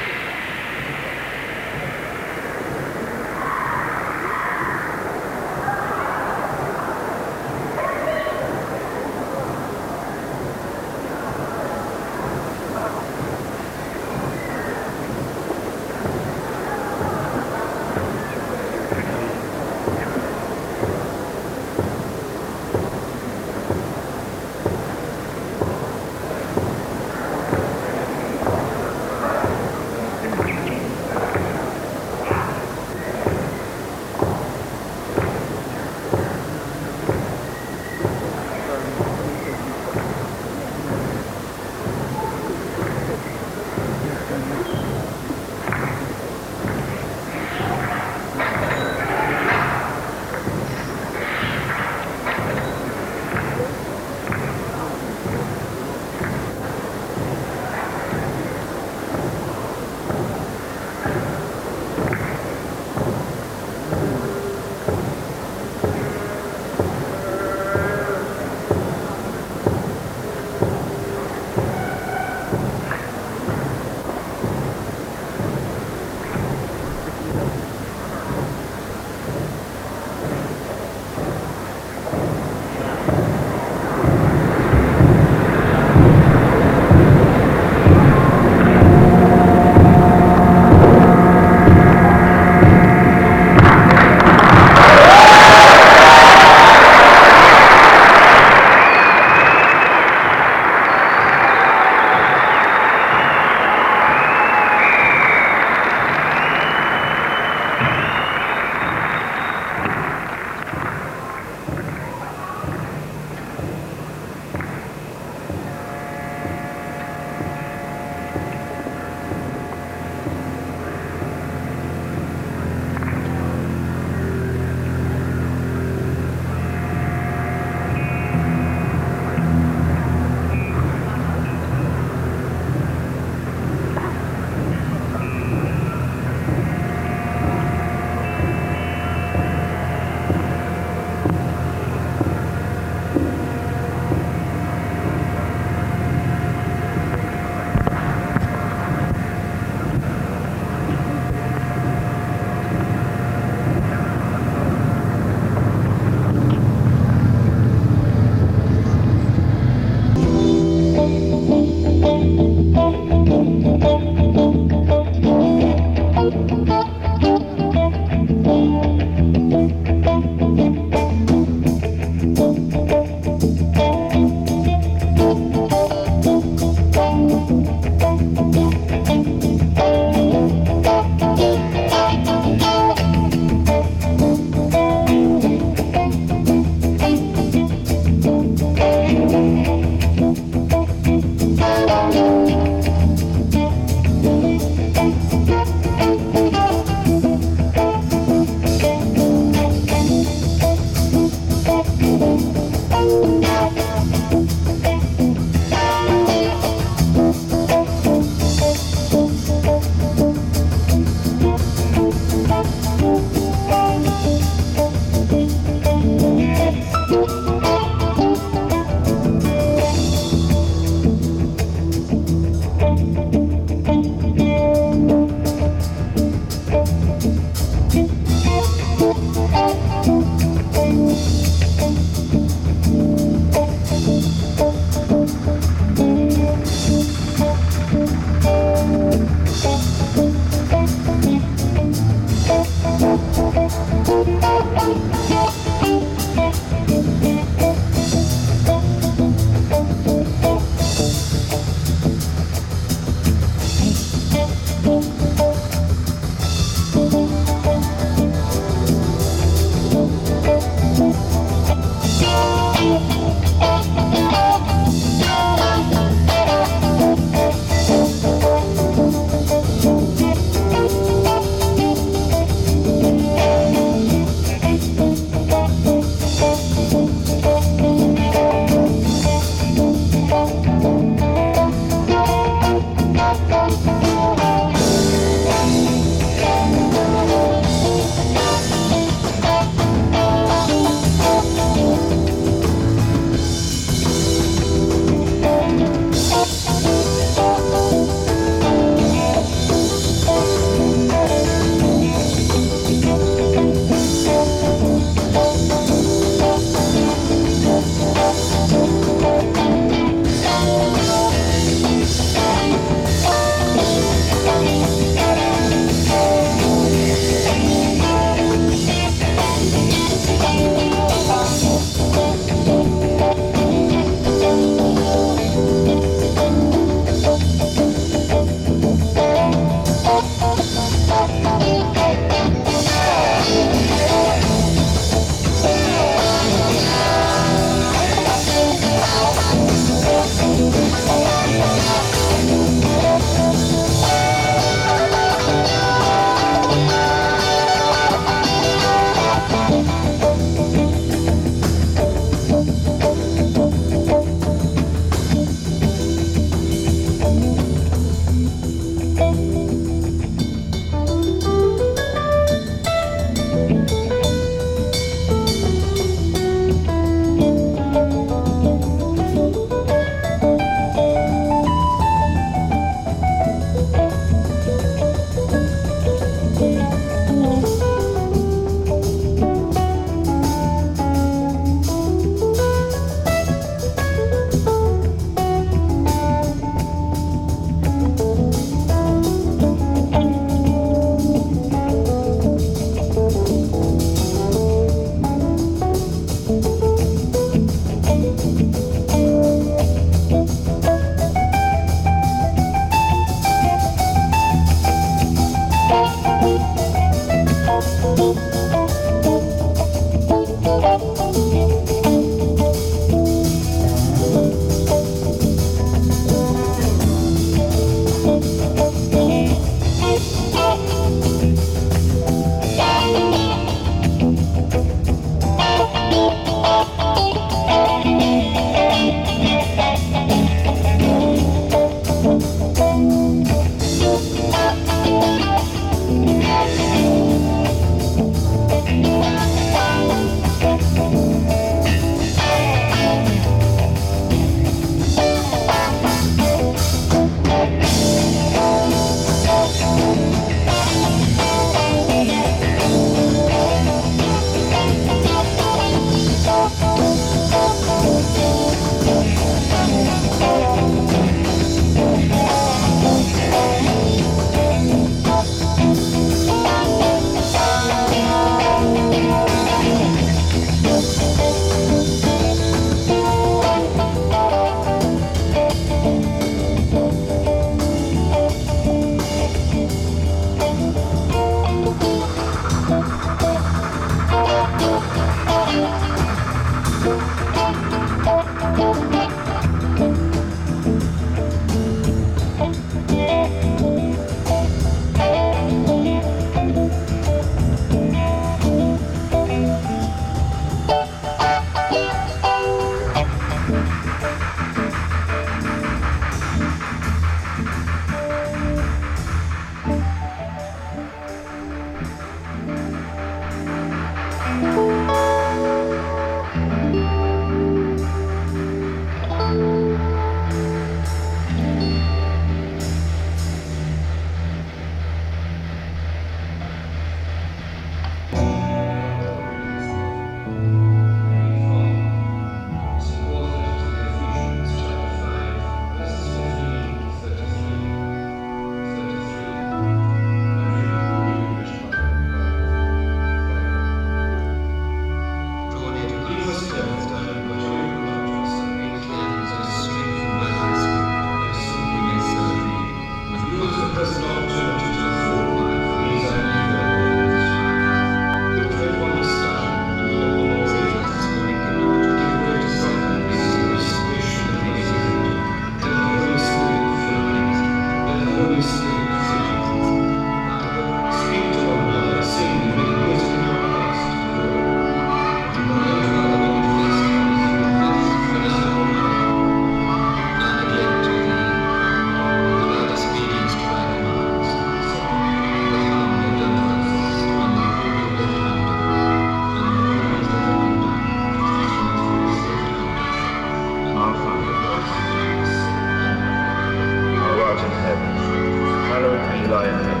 Thy name.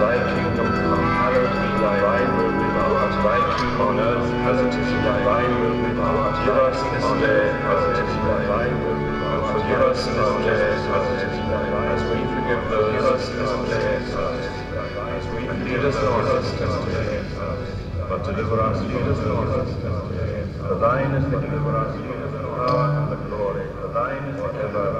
Thy kingdom come, hallowed be thy name. Thy kingdom on earth as it is in heaven. Give us this day as it is in heaven. And forgive us this day as it is in heaven. As we forgive those give us this day as we lead us not into but deliver us from evil. For thine is the deliverance, the power, and the glory. For thine is forever,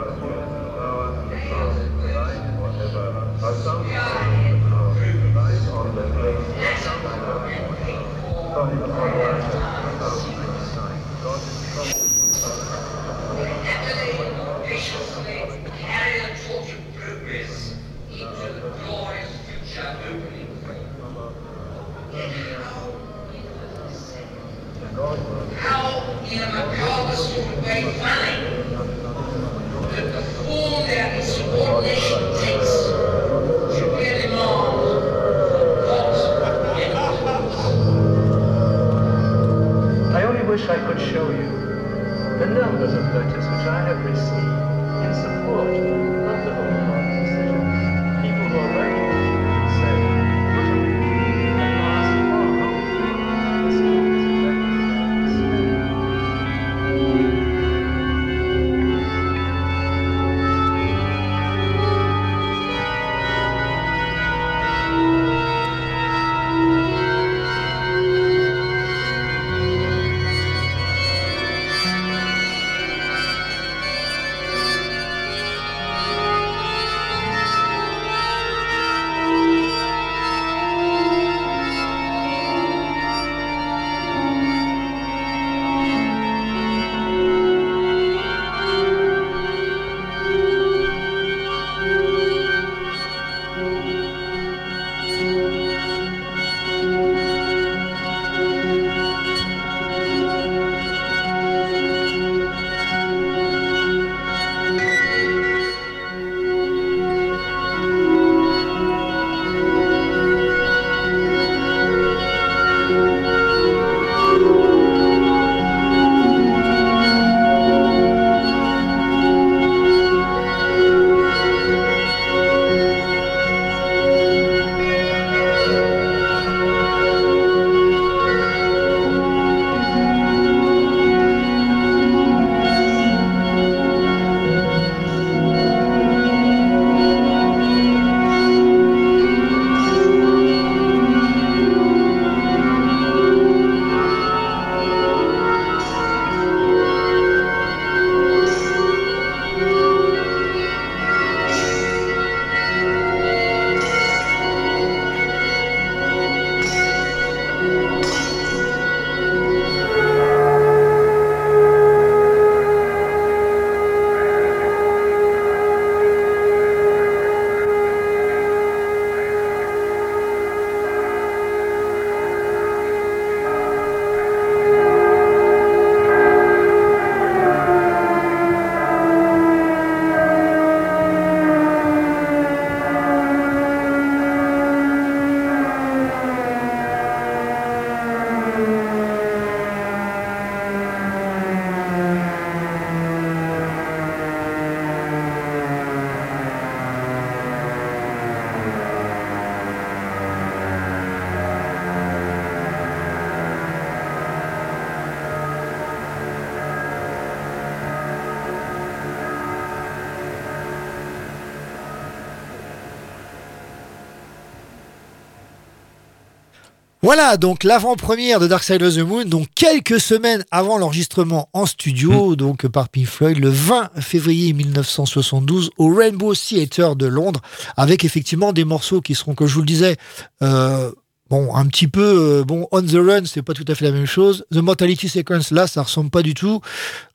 Voilà, donc l'avant-première de Dark Side of the Moon, donc quelques semaines avant l'enregistrement en studio, donc par Pink Floyd, le 20 février 1972 au Rainbow Theatre de Londres, avec effectivement des morceaux qui seront, comme je vous le disais, euh, bon, un petit peu, euh, bon, On the Run, c'est pas tout à fait la même chose. The Mortality Sequence, là, ça ressemble pas du tout.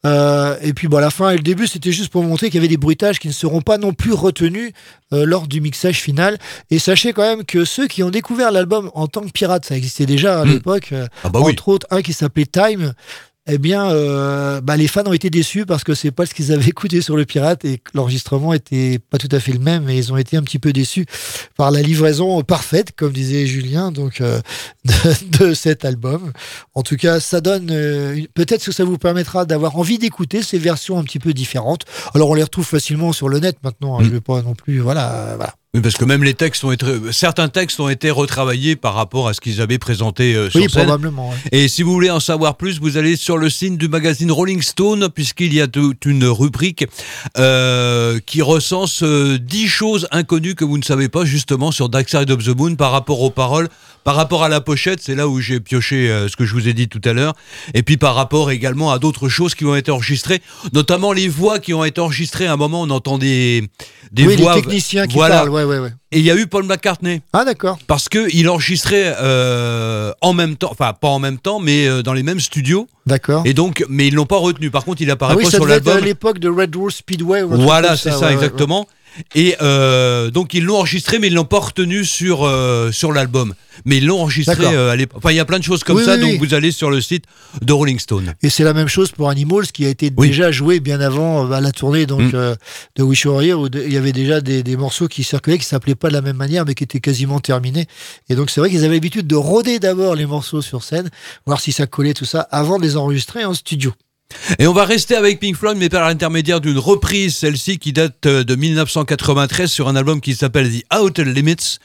Euh, et puis, bon, la fin et le début, c'était juste pour montrer qu'il y avait des bruitages qui ne seront pas non plus retenus euh, lors du mixage final. Et sachez quand même que ceux qui ont découvert l'album en tant que pirate, ça existait déjà à Mm. l'époque, Ah bah oui. entre autres un qui s'appelait Time. Eh bien, euh, bah, les fans ont été déçus parce que c'est pas ce qu'ils avaient (laughs) écouté sur le pirate et que l'enregistrement était pas tout à fait le même et ils ont été un petit peu déçus par la livraison parfaite, comme disait Julien, donc euh, (laughs) de, de cet album. En tout cas, ça donne euh, peut-être que ça vous permettra d'avoir envie d'écouter ces versions un petit peu différentes. Alors, on les retrouve facilement sur le net maintenant. hein, Je vais pas non plus, voilà, euh, voilà. Oui, parce que même les textes ont été, certains textes ont été retravaillés par rapport à ce qu'ils avaient présenté euh, sur Oui, scène. probablement. Et si vous voulez en savoir plus, vous allez sur le site du magazine Rolling Stone, puisqu'il y a toute une rubrique euh, qui recense euh, 10 choses inconnues que vous ne savez pas, justement, sur Dark Side of the Moon par rapport aux paroles, par rapport à la pochette, c'est là où j'ai pioché euh, ce que je vous ai dit tout à l'heure, et puis par rapport également à d'autres choses qui ont été enregistrées, notamment les voix qui ont été enregistrées. À un moment, on entend des, des oui, voix. les techniciens qui voilà. parlent. Ouais, ouais, ouais. Et il y a eu Paul McCartney. Ah, d'accord. Parce qu'il enregistrait euh, en même temps, enfin pas en même temps, mais euh, dans les mêmes studios. D'accord. Et donc, mais ils l'ont pas retenu. Par contre, il apparaît Ah oui, pas ça sur devait être à l'album. l'époque de Red Rose Speedway. ou Voilà, c'est ça, ouais. exactement. Et euh, donc ils l'ont enregistré, mais ils l'ont pas retenu sur euh, sur l'album. Mais ils l'ont enregistré D'accord. euh, à l'époque. Enfin, il y a plein de choses comme Oui, ça. oui, donc oui. vous allez sur le site de Rolling Stone. Et c'est la même chose pour Animals qui a été Oui. déjà joué bien avant euh, à la tournée donc Mm. euh, de Wish Warrior où de- il y avait déjà des, des morceaux qui circulaient qui s'appelaient pas de la même manière mais qui étaient quasiment terminés. Et donc c'est vrai qu'ils avaient l'habitude de roder d'abord les morceaux sur scène, voir si ça collait tout ça avant de les enregistrer en studio. Et on va rester avec Pink Floyd, mais par l'intermédiaire d'une reprise, celle-ci qui date euh, de 1993 sur un album qui s'appelle The Outer Limits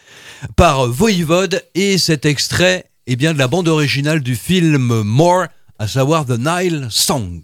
par Voivode et cet extrait est bien de la bande originale du film More, à savoir The Nile Song.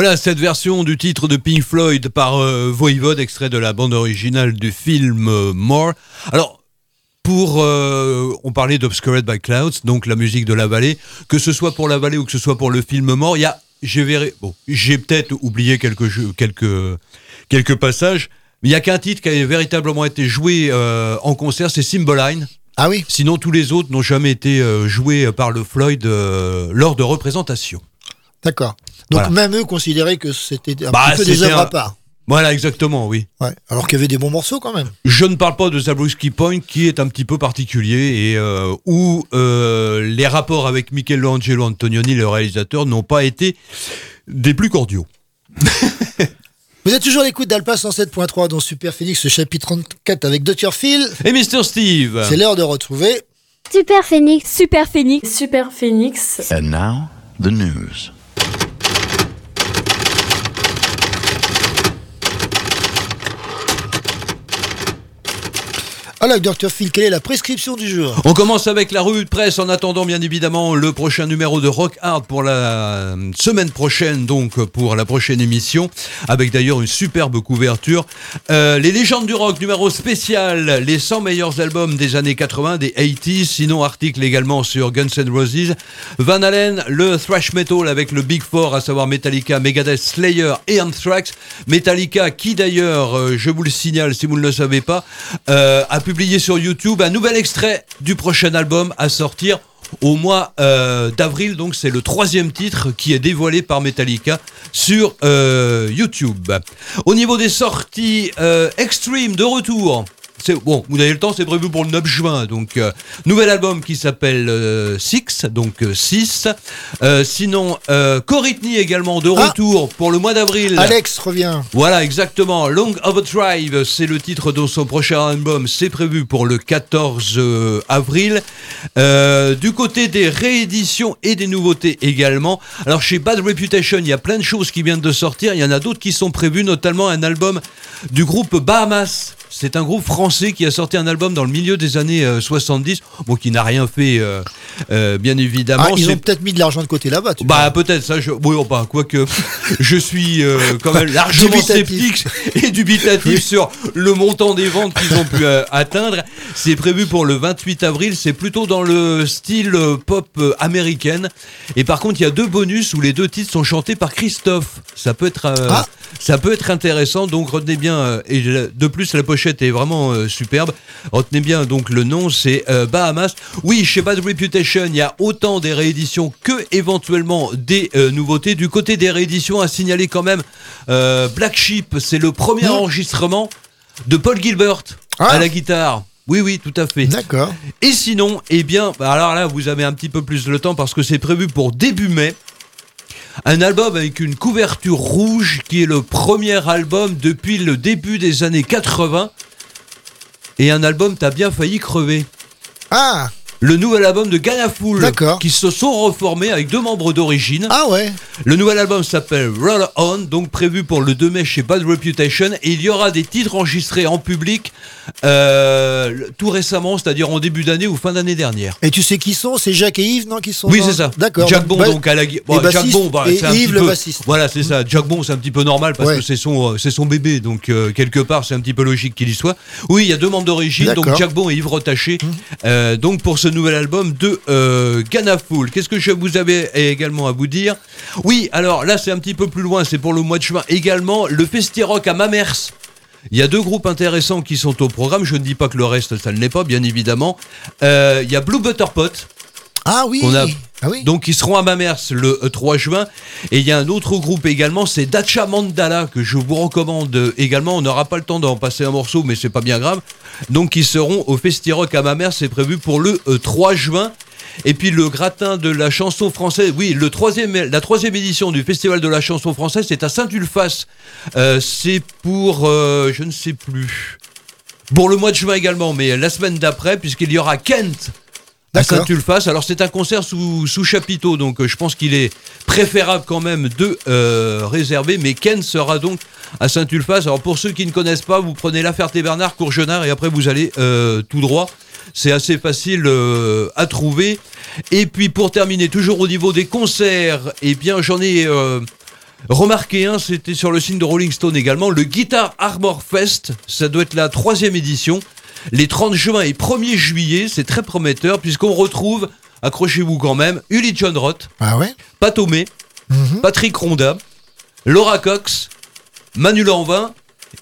Voilà cette version du titre de Pink Floyd par euh, Voivode, extrait de la bande originale du film euh, More. Alors, pour, euh, on parlait d'Obscured by Clouds, donc la musique de la vallée, que ce soit pour la vallée ou que ce soit pour le film More, il y a, j'ai verré- bon, j'ai peut-être oublié quelques jeux, quelques, quelques passages, mais il y a qu'un titre qui a véritablement été joué euh, en concert, c'est Cymbeline. Ah oui. Sinon, tous les autres n'ont jamais été joués par le Floyd lors de représentations. D'accord. Donc Voilà. même eux considéraient que c'était un Bah, petit peu des œuvres un- à part. Voilà, exactement, oui. Ouais. Alors qu'il y avait des bons morceaux quand même. Je ne parle pas de Zabriskie Point qui est un petit peu particulier et euh, où euh, les rapports avec Michelangelo Antonioni, le réalisateur, n'ont pas été des plus cordiaux. (laughs) Vous êtes toujours à l'écoute d'Alpa 107.3 dans Super Phoenix, chapitre 34 avec Dr. Phil. Et Mr. Steve C'est l'heure de retrouver Super Phoenix. Super Phoenix. Super Phoenix. And now, the news. Alors, Dr. Phil, quelle est la prescription du jour? On commence avec la revue de presse en attendant bien évidemment le prochain numéro de Rock Hard pour la semaine prochaine, donc pour la prochaine émission, avec d'ailleurs une superbe couverture. Euh, les légendes du rock, numéro spécial, les 100 meilleurs albums des années 80, des 80s, sinon article également sur Guns N' Roses, Van Halen, le thrash metal avec le Big Four, à savoir Metallica, Megadeth, Slayer et Anthrax. Metallica qui d'ailleurs, euh, je vous le signale si vous ne le savez pas, euh, a publié sur YouTube un nouvel extrait du prochain album à sortir au mois euh, d'avril. Donc c'est le troisième titre qui est dévoilé par Metallica sur euh, YouTube. Au niveau des sorties, euh, Extreme de retour. C'est bon, vous avez le temps, c'est prévu pour le 9 juin. Donc, euh, nouvel album qui s'appelle euh, Six, donc 6. sinon, euh, Coritney également de retour pour le mois d'avril. Alex revient. Voilà, exactement. Long of a Drive, c'est le titre de son prochain album. C'est prévu pour le 14 euh, avril. Du côté des rééditions et des nouveautés également. Alors, chez Bad Reputation, il y a plein de choses qui viennent de sortir. Il y en a d'autres qui sont prévues, notamment un album du groupe Bahamas. C'est un groupe français qui a sorti un album dans le milieu des années euh, 70, bon, qui n'a rien fait, euh, euh, bien évidemment. Ah, ils ont peut-être mis de l'argent de côté là-bas. tu bah peut-être ça, je... oui, bah, quoique (laughs) je suis euh, quand même (laughs) largement Dubitatif. sceptique et dubitatif sur le montant des ventes qu'ils ont pu euh, atteindre. C'est prévu pour le 28 avril, c'est plutôt dans le style euh, pop euh, américaine. Et par contre, il y a deux bonus où les deux titres sont chantés par Christophe. Ça peut être, euh, Ah. ça peut être intéressant. Donc retenez bien. euh, et de plus, la pochette est vraiment euh, superbe. Retenez bien. Donc le nom, c'est euh, Bahamas. Oui, chez Bad Reputation, il y a autant des rééditions que éventuellement des euh, nouveautés. Du côté des rééditions, à signaler quand même Black Sheep. C'est le premier enregistrement de Paul Gilbert à la guitare. Oui, oui, tout à fait. D'accord. Et sinon, eh bien, bah alors là, vous avez un petit peu plus le temps parce que c'est prévu pour début mai. Un album avec une couverture rouge qui est le premier album depuis le début des années 80. Et un album, t'as bien failli crever. Ah Le nouvel album de. D'accord. Qui se sont reformés avec deux membres d'origine. Ah ouais Le nouvel album s'appelle Roll On, donc prévu pour le 2 mai chez Bad Reputation. Et il y aura des titres enregistrés en public euh, tout récemment, c'est-à-dire en début d'année ou fin d'année dernière. Et tu sais qui sont? C'est Jacques et Yves, non Qui sont Oui, dans- c'est ça. D'accord. Jack Bon, Bah, donc à la bon, Jack bah, et un Yves petit le peu- bassiste. Voilà, c'est ça. Jack Bon, c'est un petit peu normal parce Ouais. que c'est son, euh, c'est son bébé, donc euh, quelque part, c'est un petit peu logique qu'il y soit. Oui, il y a deux membres d'origine, donc. Mmh. Jack Bon et Yves Rotaché. Euh, donc pour ce nouvel album de euh, Ganafool. Qu'est-ce que je vous avais également à vous dire? Oui, alors là, c'est un petit peu plus loin. C'est pour le mois de juin également. Le Festi-Rock à Mamers. Il y a deux groupes intéressants qui sont au programme. Je ne dis pas que le reste, ça ne l'est pas, bien évidemment. Euh, il y a Blue Butterpot. Ah oui On a- Ah oui Donc ils seront à Mamers le euh, 3 juin. Et il y a un autre groupe également, c'est Dacha Mandala, que je vous recommande euh, également. On n'aura pas le temps d'en passer un morceau, mais c'est pas bien grave. Donc ils seront au Festi-Rock à Mamers, c'est prévu pour le euh, 3 juin. Et puis le gratin de la chanson française, oui, le troisième, la troisième édition du Festival de la chanson française, c'est à Saint-Ulphace. Euh, c'est pour, euh, je ne sais plus, pour le mois de juin également, mais la semaine d'après, puisqu'il y aura Kent à. Saint-Ulphace. Alors c'est un concert sous, sous chapiteau, donc euh, je pense qu'il est préférable quand même de euh, réserver, mais Kent sera donc à Saint-Ulphace. Alors pour ceux qui ne connaissent pas, vous prenez La Ferté-Bernard, Courgenard, et après vous allez euh, tout droit. C'est assez facile à trouver. Et puis pour terminer, toujours au niveau des concerts, eh bien j'en ai... Remarquez un, c'était sur le signe de Rolling Stone également, le Guitar Armor Fest, ça doit être la troisième édition, les 30 juin et 1er juillet, c'est très prometteur puisqu'on retrouve, accrochez-vous quand même, Uli John Roth, Ah ouais Pat Tomé, Patrick Ronda, Laura Cox, Manu Lanvin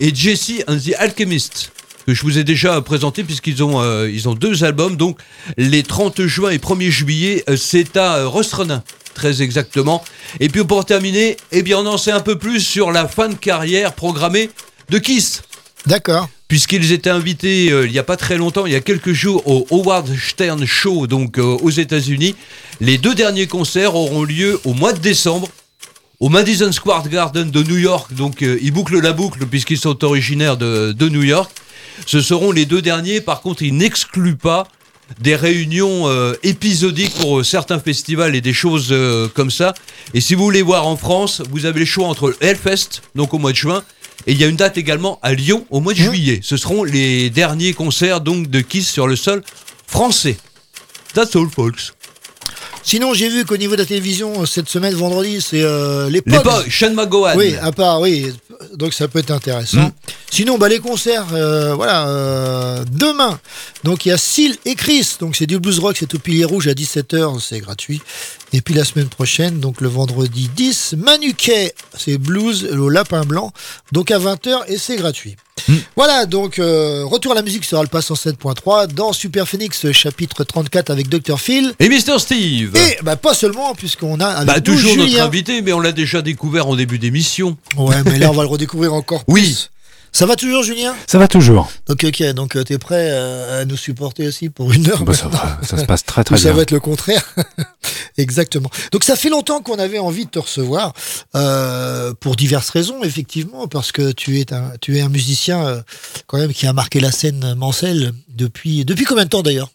et Jesse and the Alchemist que je vous ai déjà présenté puisqu'ils ont, euh, ils ont deux albums. Donc les 30 juin et 1er juillet, euh, c'est à euh, Rostrenin, très exactement. Et puis pour terminer, eh bien on en sait un peu plus sur la fin de carrière programmée de Kiss. D'accord. Puisqu'ils étaient invités euh, il n'y a pas très longtemps, il y a quelques jours, au Howard Stern Show, donc euh, aux États-Unis. Les deux derniers concerts auront lieu au mois de décembre au Madison Square Garden de New York. Donc euh, ils bouclent la boucle puisqu'ils sont originaires de, de New York. Ce seront les deux derniers. Par contre, ils n'excluent pas des réunions euh, épisodiques pour euh, certains festivals et des choses euh, comme ça. Et si vous voulez voir en France, vous avez le choix entre Hellfest, donc au mois de juin, et il y a une date également à Lyon au mois de juillet. Ce seront les derniers concerts donc de Kiss sur le sol français. That's all, folks. Sinon, j'ai vu qu'au niveau de la télévision, euh, cette semaine, vendredi, c'est euh, les Les Pogs. Pogs, Sean McGowan. Oui, à part, oui. Donc ça peut être intéressant. Mm. Sinon, bah, les concerts, euh, voilà, euh, demain. Donc il y a Seal et Chris. Donc c'est du blues rock, c'est au Pilier Rouge à 17h, c'est gratuit. Et puis la semaine prochaine, donc le vendredi 10, Manuquet, c'est blues au Lapin Blanc. Donc à 20h et c'est gratuit. Voilà, donc euh, retour à la musique sur Alpha 107.3 dans Super Phoenix chapitre 34 avec Dr Phil. Et Mr. Steve. Et bah pas seulement puisqu'on a avec Bah, toujours notre invité, mais on l'a déjà découvert en début d'émission. Ouais, mais là on va le (laughs) redécouvrir encore Oui. plus. Ça va toujours Julien? Ça va toujours. Donc ok, donc euh, t'es prêt euh, à nous supporter aussi pour une heure Bah, ça, va, ça se passe très (laughs) très Ou ça bien. va être le contraire. (laughs) Exactement. Donc ça fait longtemps qu'on avait envie de te recevoir euh, pour diverses raisons, effectivement, parce que tu es un, tu es un musicien quand même qui a marqué la scène mancelle depuis depuis combien de temps d'ailleurs?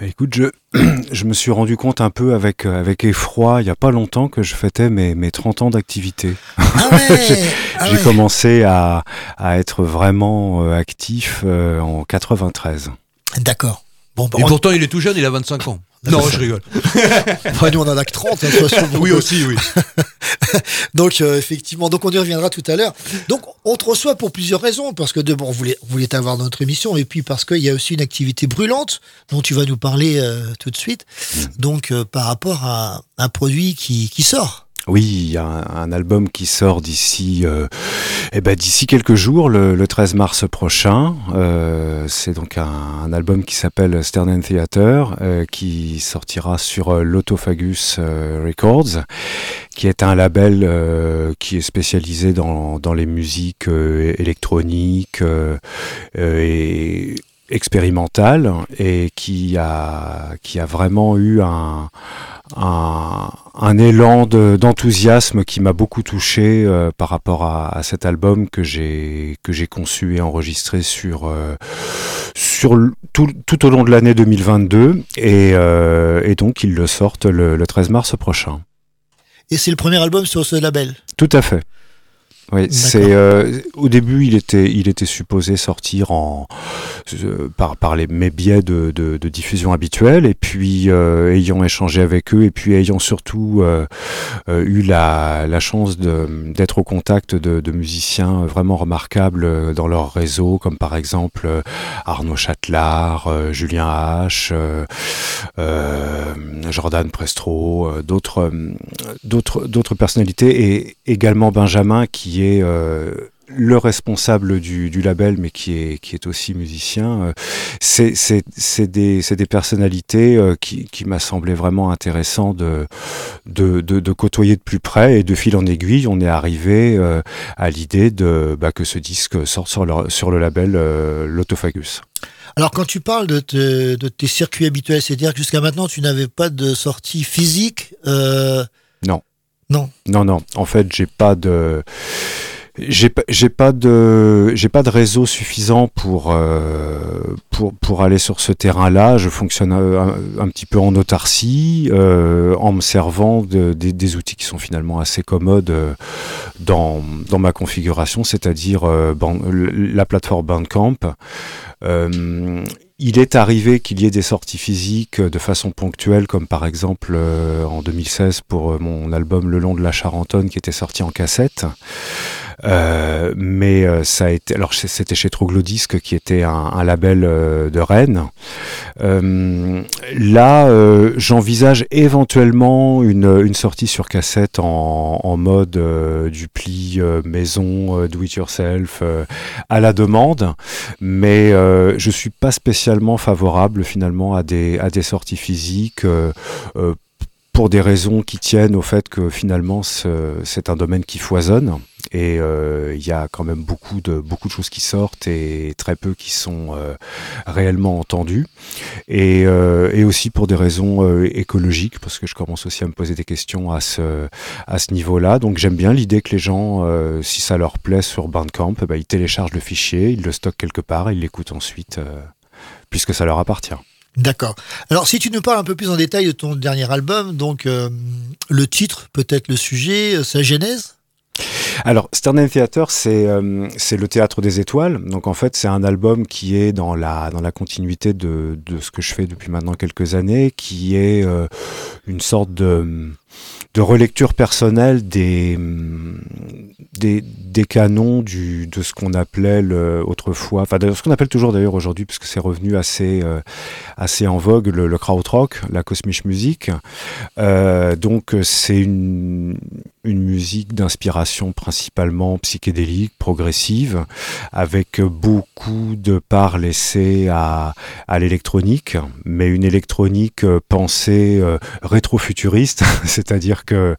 Écoute, je, (clears throat) je me suis rendu compte un peu avec, euh, avec effroi, il n'y a pas longtemps, que je fêtais mes, mes 30 ans d'activité. (laughs) j'ai Ah j'ai ouais. commencé à, à être vraiment euh, actif euh, en 93. D'accord. Bon, bah, Et on- pourtant, il est tout jeune, il a 25 ans. Non, je rigole. Enfin, (laughs) nous on en a que 30. hein, de toute façon, donc, Oui, aussi, oui. (laughs) Donc euh, effectivement, donc on y reviendra tout à l'heure. Donc on te reçoit pour plusieurs raisons, parce que de bon, on voulait, on voulait t'avoir dans notre émission, et puis parce qu'il y a aussi une activité brûlante dont tu vas nous parler euh, tout de suite. Donc euh, par rapport à un produit qui, qui sort. Oui, il y a un, album qui sort d'ici euh, eh ben, d'ici quelques jours, le, le 13 mars prochain. Euh, c'est donc un, album qui s'appelle Stern Theater, euh, qui sortira sur euh, l'Autophagus Records, qui est un label qui est spécialisé dans, dans les musiques électroniques et expérimentales et qui a, qui a vraiment eu un, un, un élan de- d'enthousiasme qui m'a beaucoup touché euh, par rapport à, à cet album que j'ai conçu et enregistré sur euh, sur tout, tout au long de l'année 2022 et, euh, et donc ils le sortent le, le 13 mars prochain. Et c'est le premier album sur ce label? Tout à fait. Oui, c'est euh, au début il était il était supposé sortir en euh, par par les mes biais de, de, de diffusion habituels et puis euh, ayant échangé avec eux et puis ayant surtout eu la, la chance de d'être au contact de, de musiciens vraiment remarquables dans leur réseau comme par exemple Arnaud Châtelard, Julien H, Jordan Prestro, d'autres d'autres d'autres personnalités et également Benjamin qui est euh, le responsable du, label, mais qui est, qui est aussi musicien, euh, c'est des, des personnalités euh, qui, qui m'a semblé vraiment intéressant de, de, de, côtoyer de plus près. Et de fil en aiguille, on est arrivé à l'idée de bah, que ce disque sorte sur le, sur le label euh, L'Autophagus. Alors quand tu parles de, de tes circuits habituels, c'est-à-dire que jusqu'à maintenant tu n'avais pas de sortie physique. Non. Non. Non. En fait, j'ai pas de. J'ai pas, de, j'ai pas de réseau suffisant pour euh, pour pour aller sur ce terrain-là. Je fonctionne un, petit peu en autarcie, euh, en me servant de, des, outils qui sont finalement assez commodes euh, dans dans ma configuration, c'est-à-dire la plateforme Bandcamp. Euh, il est arrivé qu'il y ait des sorties physiques de façon ponctuelle, comme par exemple euh, en 2016 pour euh, mon album Le long de la Charentonne qui était sorti en cassette. Euh, mais euh, ça a été, alors c'était chez Troglodysk qui était un, un label euh, de Rennes. Euh, là, j'envisage éventuellement une, une sortie sur cassette en, en mode du pli maison, do it yourself, à la demande, mais je suis pas spécialement favorable finalement à des à des sorties physiques. euh, euh, pour des raisons qui tiennent au fait que finalement ce- c'est un domaine qui foisonne et euh, il y a quand même beaucoup de beaucoup de choses qui sortent et très peu qui sont euh, réellement entendues. Et, euh, et aussi pour des raisons écologiques parce que je commence aussi à me poser des questions à ce à ce niveau-là. Donc j'aime bien l'idée que les gens si ça leur plaît sur Bandcamp eh ben, ils téléchargent le fichier ils le stockent quelque part et ils l'écoutent ensuite puisque ça leur appartient. D'accord. Alors, si tu nous parles un peu plus en détail de ton dernier album, donc le titre, peut-être le sujet, sa genèse? Alors, Stern Theater, c'est euh, c'est le théâtre des étoiles. Donc, en fait, c'est un album qui est dans la, dans la continuité de, de ce que je fais depuis maintenant quelques années, qui est euh, une sorte de, de relecture personnelle des, des, des canons du, de ce qu'on appelait autrefois, enfin, de ce qu'on appelle toujours d'ailleurs aujourd'hui, puisque c'est revenu assez, euh, assez en vogue, le, krautrock, la cosmic music. Euh, donc, c'est une, une musique d'inspiration principalement psychédélique, progressive, avec beaucoup de parts laissées à, à l'électronique, mais une électronique euh, pensée rétro-futuriste, (laughs) c'est-à-dire que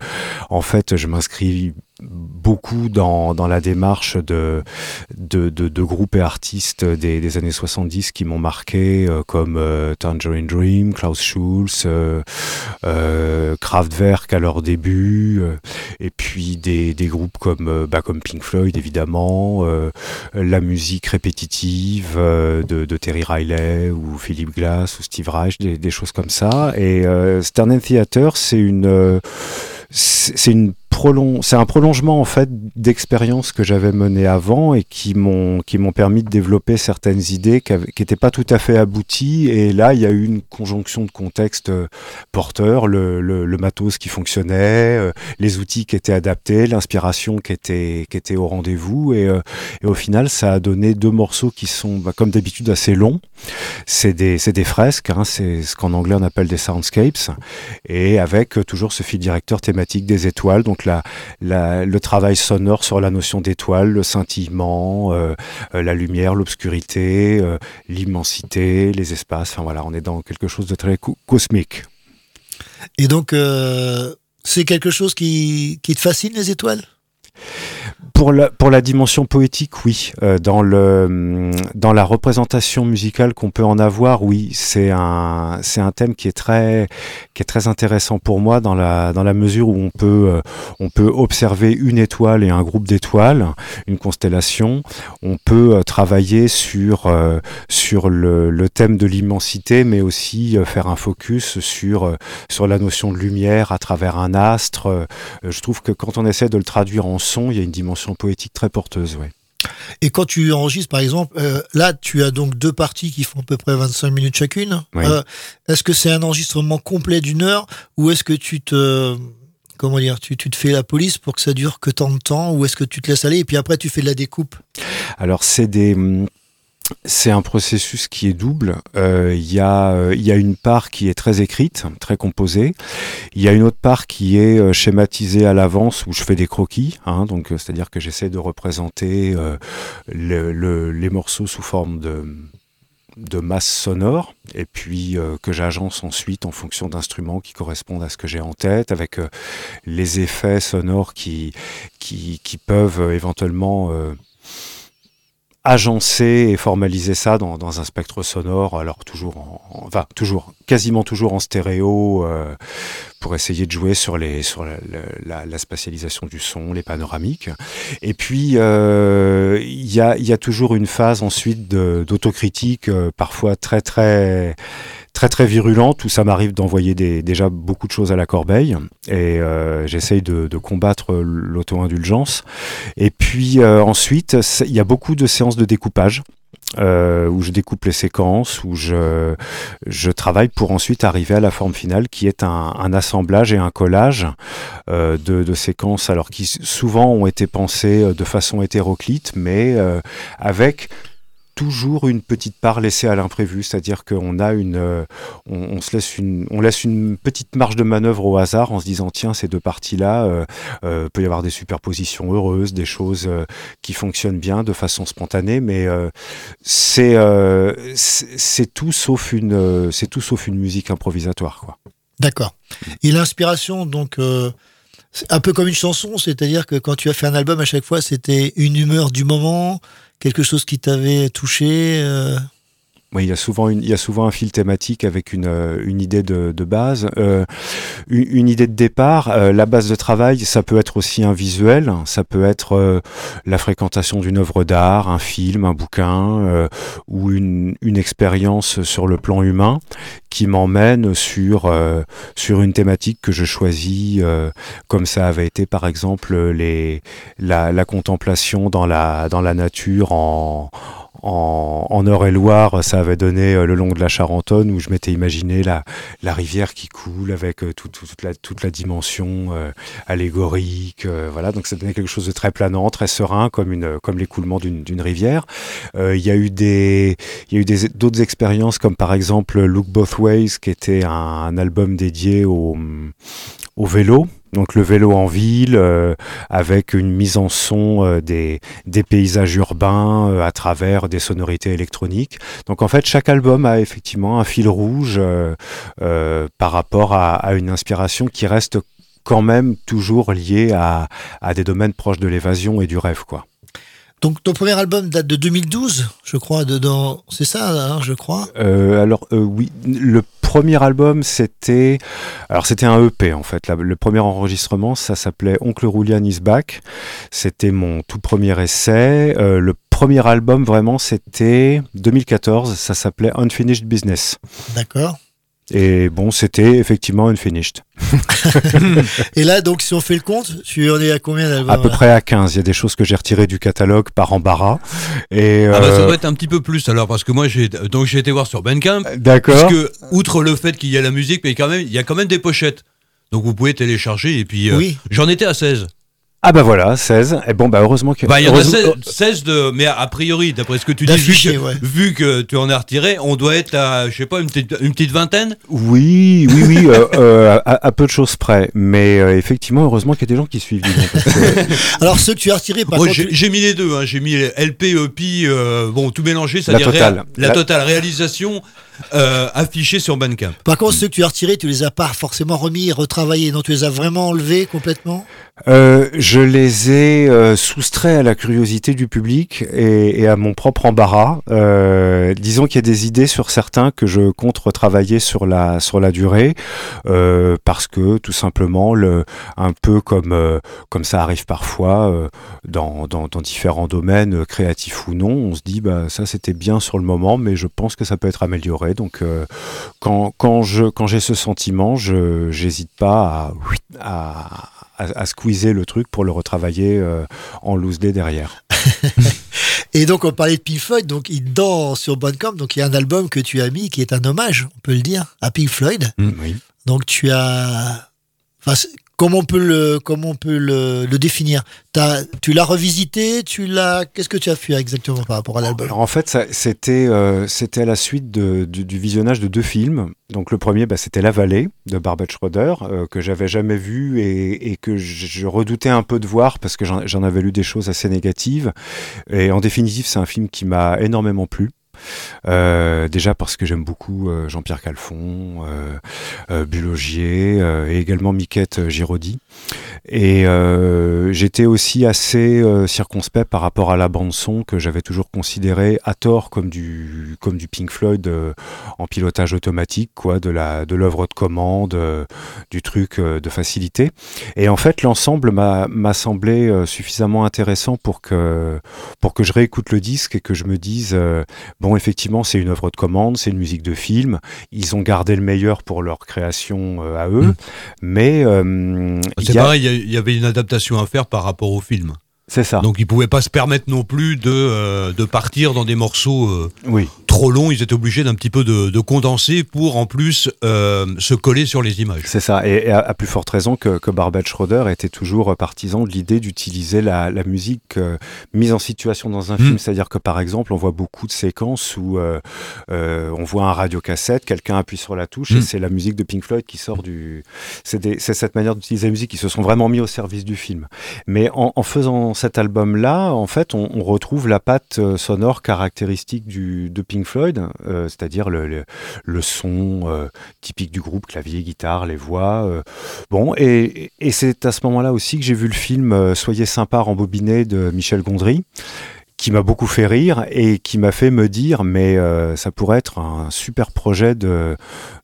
en fait je m'inscris beaucoup dans, dans la démarche de, de, de, groupes et artistes des, des années 70 qui m'ont marqué, euh, comme euh, Tangerine Dream, Klaus Schulz, euh, Kraftwerk à leur début, et puis des, des groupes comme, bah, comme Pink Floyd évidemment, la musique répétitive de, Terry Riley ou Philip Glass ou Steve Reich, des, choses comme ça. Et Stern Theater, c'est une, c'est une c'est un prolongement en fait d'expériences que j'avais menées avant et qui m'ont qui m'ont permis de développer certaines idées qui n'étaient pas tout à fait abouties. Et là il y a eu une conjonction de contextes euh, porteurs le, le, matos qui fonctionnait euh, les outils qui étaient adaptés l'inspiration qui était qui était au rendez-vous. Et, euh, et au final ça a donné deux morceaux qui sont bah, comme d'habitude assez longs. C'est des c'est des fresques hein, c'est ce qu'en anglais on appelle des soundscapes. Et avec toujours ce fil directeur thématique des étoiles. Donc la, la, le travail sonore sur la notion d'étoile, le scintillement, euh, euh, la lumière, l'obscurité, euh, l'immensité, les espaces. Enfin voilà, on est dans quelque chose de très co- cosmique. Et donc, c'est quelque chose qui, qui te fascine, les étoiles? Pour la, dimension poétique, oui. Euh, dans, le, dans la représentation musicale qu'on peut en avoir, oui. C'est un, thème qui est, très, intéressant pour moi dans la, mesure où on peut, euh, on peut observer une étoile et un groupe d'étoiles, une constellation. On peut euh, travailler sur, le, thème de l'immensité, mais aussi faire un focus sur, la notion de lumière à travers un astre. Je trouve que quand on essaie de le traduire en son, il y a une dimension poétique très porteuse. Ouais. Et quand tu enregistres, par exemple, euh, là, tu as donc deux parties qui font à peu près 25 minutes chacune. Oui. Euh, est-ce que c'est un enregistrement complet d'une heure ou est-ce que tu te comment dire, tu, tu te fais la police pour que ça dure que tant de temps ou est-ce que tu te laisses aller et puis après tu fais de la découpe? Alors c'est des hum, c'est un processus qui est double. Euh, Il y, a, euh, il y a une part qui est très écrite, très composée. Il y a une autre part qui est euh, schématisée à l'avance où je fais des croquis. Hein, donc, c'est-à-dire que j'essaie de représenter le- le- les morceaux sous forme de de masse sonore et puis que j'agence ensuite en fonction d'instruments qui correspondent à ce que j'ai en tête avec les effets sonores qui peuvent éventuellement agencer et formaliser ça dans, dans un spectre sonore, alors toujours, en, en- enfin toujours, quasiment toujours en stéréo, euh, pour essayer de jouer sur les sur la, la- la spatialisation du son, les panoramiques. Et puis euh, il y a y a toujours une phase ensuite d'autocritique, euh, parfois très très très très virulente où ça m'arrive d'envoyer déjà beaucoup de choses à la corbeille et euh, j'essaye de, de combattre l'auto-indulgence. Et puis euh, ensuite, il y a beaucoup de séances de découpage. euh, où je découpe les séquences, où je, je travaille pour ensuite arriver à la forme finale qui est un, un assemblage et un collage euh, de, de séquences, alors qui souvent ont été pensées euh, de façon hétéroclite, mais euh, avec toujours une petite part laissée à l'imprévu, c'est-à-dire qu'on a une, euh, on, se laisse une, on laisse une petite marge de manœuvre au hasard en se disant tiens ces deux parties-là, euh, euh, peut y avoir des superpositions heureuses, des choses qui fonctionnent bien de façon spontanée, mais c'est c'est tout sauf une, c'est tout sauf une musique improvisatoire quoi. D'accord. Et l'inspiration, donc, un peu comme une chanson, c'est-à-dire que quand tu as fait un album, à chaque fois, c'était une humeur du moment, quelque chose qui t'avait touché. Oui, il y a souvent une, il y a souvent un fil thématique avec une, euh, une idée de, de base, euh, une, une idée de départ. Euh, la base de travail, ça peut être aussi un visuel, ça peut être euh, la fréquentation d'une œuvre d'art, un film, un bouquin, euh, ou une, une expérience sur le plan humain qui m'emmène sur euh, sur une thématique que je choisis, comme ça avait été par exemple les la, la contemplation dans la dans la nature en en, en Eure-et-Loire, ça avait donné euh, le long de la Charentonne où je m'étais imaginé la, la rivière qui coule avec euh, tout- tout- toute, la, toute la dimension euh, allégorique. euh, voilà, donc ça donnait quelque chose de très planant, très serein, comme, une, comme l'écoulement d'une rivière. Il y a eu des, il y a eu d'autres expériences comme par exemple Look Both Ways, qui était un, un album dédié au, au vélo. Donc le vélo en ville, euh, avec une mise en son euh, des, des paysages urbains euh, à travers des sonorités électroniques. Donc en fait, chaque album a effectivement un fil rouge euh, euh, par rapport à, à une inspiration qui reste quand même toujours liée à, à des domaines proches de l'évasion et du rêve, quoi. Donc, ton premier album date de 2012, je crois, dedans. C'est ça, hein, je crois. Euh, alors euh, oui, le premier album c'était, alors c'était un EP en fait. Le premier enregistrement, ça s'appelait Oncle Roulian is back. C'était mon tout premier essai. Euh, le premier album vraiment, c'était 2014. Ça s'appelait Unfinished Business. D'accord. Et bon, c'était effectivement Unfinished. (laughs) Et là, donc, si on fait le compte, tu en es à combien d'albums À peu près à 15. Il y a des choses que j'ai retirées du catalogue par embarras. Et Ah bah ça euh, doit être un petit peu plus alors parce que moi j'ai donc j'ai été voir sur Bandcamp. D'accord. Parce que outre le fait qu'il y a la musique, mais quand même il y a quand même des pochettes. Donc vous pouvez télécharger et puis euh, Oui. j'en étais à 16. Ah bah voilà, 16. Et bon bah heureusement que. Bah il y en a heureusement- 16, 16 de mais a priori d'après ce que tu dis vu que, ouais. vu que tu en as retiré, on doit être à je sais pas une petite une petite vingtaine? Oui, oui, oui, euh, (laughs) euh, à, à peu de choses près. Mais euh, effectivement, heureusement qu'il y a des gens qui suivent. que- (laughs) Alors, ceux que tu as retirés, par Moi, contre. j'ai mis les deux, hein. j'ai mis LP, EP, euh, bon tout mélangé, La c'est-à-dire totale. réa- la La- totale réalisation euh, affichée sur Bandcamp. Par contre, ceux que tu as retirés, tu les as pas forcément remis, retravaillés. Non, tu les as vraiment enlevés complètement? Euh, je les ai euh, soustraits à la curiosité du public et, et à mon propre embarras. Euh, disons qu'il y a des idées sur certains que je compte retravailler sur la sur la durée euh, parce que tout simplement le un peu comme euh, comme ça arrive parfois euh, dans, dans dans différents domaines créatifs ou non, on se dit bah ça c'était bien sur le moment mais je pense que ça peut être amélioré. Donc euh, quand quand je quand j'ai ce sentiment, je j'hésite pas à à à, à squeezer le truc pour le retravailler euh, en loose day derrière. (laughs) Et donc, on parlait de Pink Floyd, donc il dort sur Bandcamp, donc il y a un album que tu as mis qui est un hommage, on peut le dire, à Pink Floyd. Oui. Donc tu as, enfin, comment on peut le, comment on peut le, le définir Tu l'as revisité, tu l'as, qu'est-ce que tu as fait exactement par rapport à l'album en fait, c'était euh, c'était à la suite du, visionnage de deux films. Donc le premier, bah, c'était La Vallée de Barbet Schroeder, euh, que j'avais jamais vu et, et que je, redoutais un peu de voir parce que j'en avais lu des choses assez négatives. Et en définitive, c'est un film qui m'a énormément plu. Euh, déjà parce que j'aime beaucoup euh, Jean-Pierre Calfon, euh, Bulogier et également Miquette Giraudy. Et j'étais aussi assez circonspect par rapport à la bande son que j'avais toujours considérée à tort comme du comme du Pink Floyd en pilotage automatique, quoi, de la de l'œuvre de commande, du truc de facilité. Et en fait, l'ensemble m'a semblé suffisamment intéressant pour que pour que je réécoute le disque et que je me dise euh, bon, effectivement, c'est une œuvre de commande, c'est une musique de film. Ils ont gardé le meilleur pour leur création euh, à eux, mais euh, C'est pareil, il y avait une adaptation à faire par rapport au film. C'est ça. Donc ils pouvaient pas se permettre non plus de, euh, de partir dans des morceaux euh, oui. Trop longs. Ils étaient obligés d'un petit peu de, de condenser pour en plus euh, se coller sur les images. C'est ça. Et, et à, à, plus forte raison que, que Barbet Schroeder était toujours partisan de l'idée d'utiliser la, la, musique euh, mise en situation dans un mmh. film. C'est-à-dire que par exemple, on voit beaucoup de séquences où euh, on voit un radiocassette, quelqu'un appuie sur la touche mmh. et c'est la musique de Pink Floyd qui sort du. C'est cette manière d'utiliser la musique qui se sont vraiment mis au service du film. Mais en, en faisant cet album-là, en fait, on, on, retrouve la patte sonore caractéristique du, de Pink Floyd, euh, c'est-à-dire le, son euh, typique du groupe, clavier, guitare, les voix. euh. bon, et, c'est à ce moment-là aussi que j'ai vu le film Soyez sympa rembobiné de Michel Gondry qui m'a beaucoup fait rire et qui m'a fait me dire mais euh, ça pourrait être un super projet de,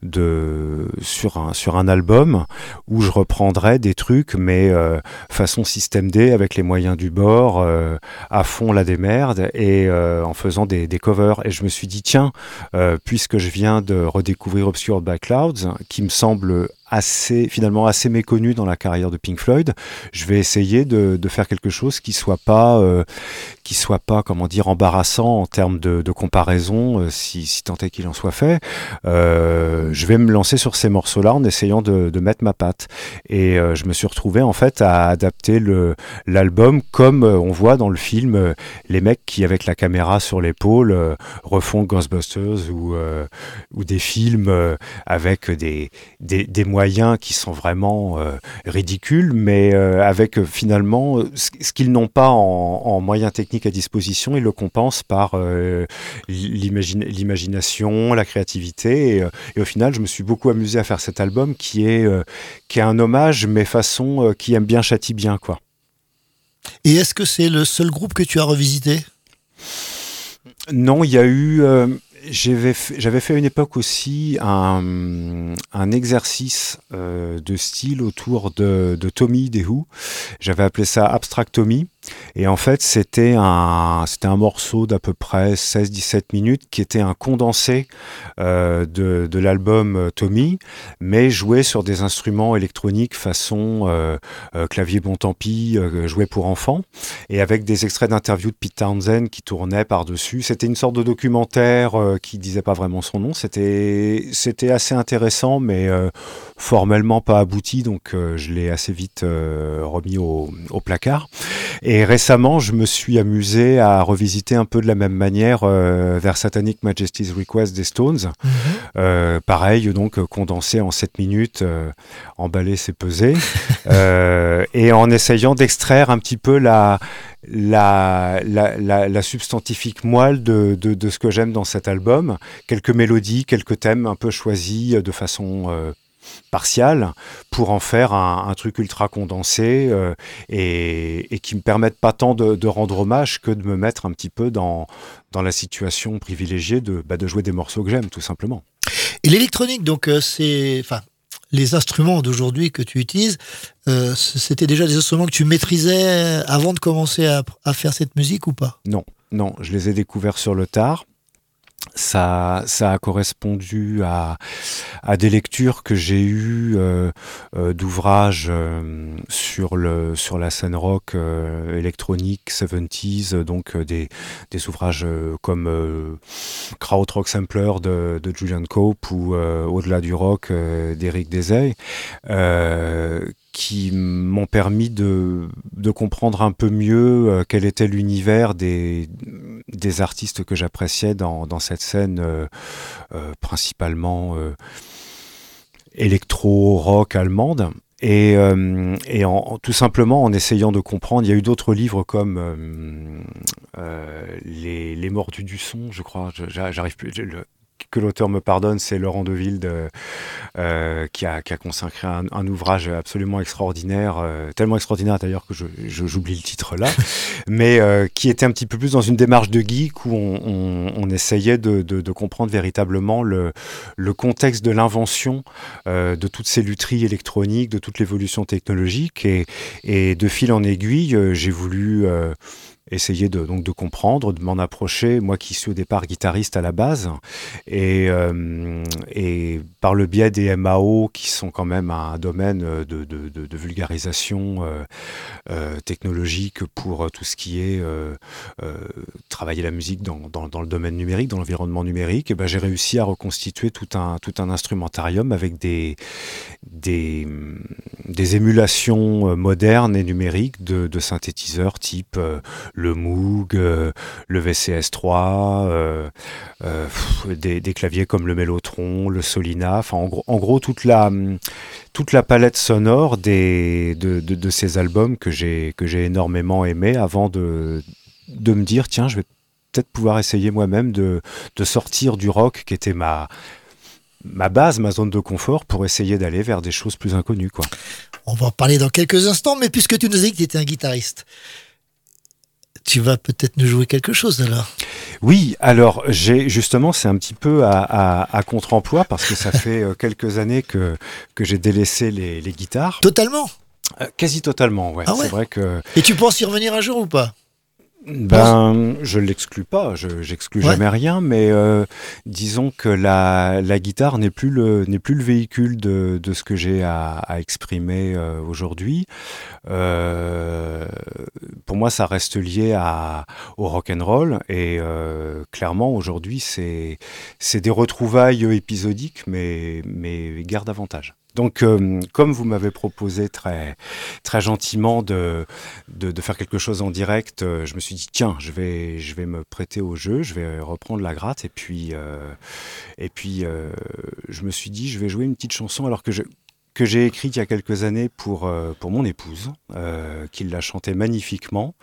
de sur un sur un album où je reprendrais des trucs mais euh, façon système D avec les moyens du bord euh, à fond la démerde et euh, en faisant des, des, covers. Et je me suis dit tiens euh, puisque je viens de redécouvrir Obscured by Clouds qui me semble assez finalement assez méconnu dans la carrière de Pink Floyd. Je vais essayer de, faire quelque chose qui soit pas euh, qui soit pas comment dire embarrassant en termes de, comparaison, euh, si, si tant est qu'il en soit fait. Euh, je vais me lancer sur ces morceaux-là en essayant de, mettre ma patte. Et je me suis retrouvé en fait à adapter l'album comme on voit dans le film les mecs qui avec la caméra sur l'épaule refont Ghostbusters ou ou des films avec des des, des moyens qui sont vraiment euh, ridicules, mais euh, avec euh, finalement ce, qu'ils n'ont pas en, en, moyens techniques à disposition, ils le compensent par l'imagination, la créativité. Et, et, au final, je me suis beaucoup amusé à faire cet album qui est, qui est un hommage, mais façon qui aime bien châtie bien. Quoi. Et est-ce que c'est le seul groupe que tu as revisité? Non, il y a eu, euh, j'avais fait à une époque aussi un, un exercice euh, de style autour de, de Tommy des Who. J'avais appelé ça Abstract Tommy. Et en fait, c'était un, c'était un morceau d'à peu près 16-17 minutes qui était un condensé euh, de, de l'album Tommy, mais joué sur des instruments électroniques façon euh, euh, clavier bon tant pis, joué pour enfants, et avec des extraits d'interviews de Pete Townsend qui tournaient par-dessus. C'était une sorte de documentaire euh, qui disait pas vraiment son nom. C'était, c'était assez intéressant, mais euh, formellement pas abouti, donc euh, je l'ai assez vite remis au, au placard. Et récemment, je me suis amusé à revisiter un peu de la même manière euh, vers Satanic Majesty's Request des Stones. Mm -hmm. euh, pareil, donc condensé en 7 minutes, euh, emballé, c'est pesé. (laughs) et en essayant d'extraire un petit peu la, la, la, la, la substantifique moelle de, de, de ce que j'aime dans cet album. Quelques mélodies, quelques thèmes un peu choisis de façon euh, partial pour en faire un, un truc ultra condensé euh, et, et, qui me permettent pas tant de, de, rendre hommage que de me mettre un petit peu dans, dans la situation privilégiée de, bah, de jouer des morceaux que j'aime tout simplement. Et l'électronique, donc euh, c'est, enfin, les instruments d'aujourd'hui que tu utilises, euh, c'était déjà des instruments que tu maîtrisais avant de commencer à, à faire cette musique ou pas? Non, non, je les ai découverts sur le tard ça, ça a correspondu à, à des lectures que j'ai eues euh, euh, d'ouvrages euh, sur, sur la scène rock électronique 70s, donc des, des ouvrages comme Krautrock Sampler de, de, Julian Cope ou Au-delà du rock d'Éric Desay qui m'ont permis de, de, comprendre un peu mieux euh, quel était l'univers des, des artistes que j'appréciais dans, dans, cette scène euh, euh, principalement électro-rock allemande. Et, et tout simplement en essayant de comprendre, il y a eu d'autres livres comme les, les Mordus du son, je crois, j'arrive plus, que l'auteur me pardonne, c'est Laurent Deville de, euh, qui, a, qui, a, consacré un, un, ouvrage absolument extraordinaire, euh, tellement extraordinaire d'ailleurs que j'oublie je, je, le titre là, (laughs) mais euh, qui était un petit peu plus dans une démarche de geek où on, on, on essayait de, de, de, comprendre véritablement le, le contexte de l'invention euh, de toutes ces lutheries électroniques, de toute l'évolution technologique et, et, de fil en aiguille, j'ai voulu essayer de, donc de comprendre, de m'en approcher, moi qui suis au départ guitariste à la base, et, euh, et par le biais des MAO qui sont quand même un domaine de, de, vulgarisation euh, euh, technologique pour tout ce qui est travailler la musique dans, dans, le domaine numérique, dans l'environnement numérique, et ben, j'ai réussi à reconstituer tout un, tout un instrumentarium avec des, des, des émulations modernes et numériques de, synthétiseurs type le Moog, euh, le VCS3, euh, euh, des, claviers comme le Mellotron, le Solina, en gros, toute, la, palette sonore de, ces albums que j'ai énormément aimé avant de, me dire tiens je vais peut-être pouvoir essayer moi-même de, sortir du rock qui était ma, ma base, ma zone de confort pour essayer d'aller vers des choses plus inconnues. Quoi. On va en parler dans quelques instants, mais puisque tu nous as dit que tu étais un guitariste, tu vas peut-être nous jouer quelque chose alors. Oui, alors j'ai justement c'est un petit peu à, à, à contre-emploi parce que ça (laughs) fait euh, quelques années que, que j'ai délaissé les, les, guitares. Totalement euh, Quasi totalement, ouais. Ah ouais c'est vrai que. Et tu penses y revenir un jour ou pas? Ben, je l'exclus pas, je j'exclus Ouais. jamais rien, mais euh, disons que la, la guitare n'est plus le n'est plus le véhicule de, de ce que j'ai à, à exprimer euh, aujourd'hui. Euh, pour moi, ça reste lié à, au rock and roll et clairement aujourd'hui, c'est c'est des retrouvailles épisodiques, mais mais garde avantage. Donc, euh, comme vous m'avez proposé très, très gentiment de, de, faire quelque chose en direct, euh, je me suis dit tiens, je vais, je vais me prêter au jeu, je vais reprendre la gratte. Et puis, euh, et puis, je me suis dit je vais jouer une petite chanson alors que je que j'ai écrite il y a quelques années pour, euh, pour mon épouse, euh, qui l'a chantée magnifiquement.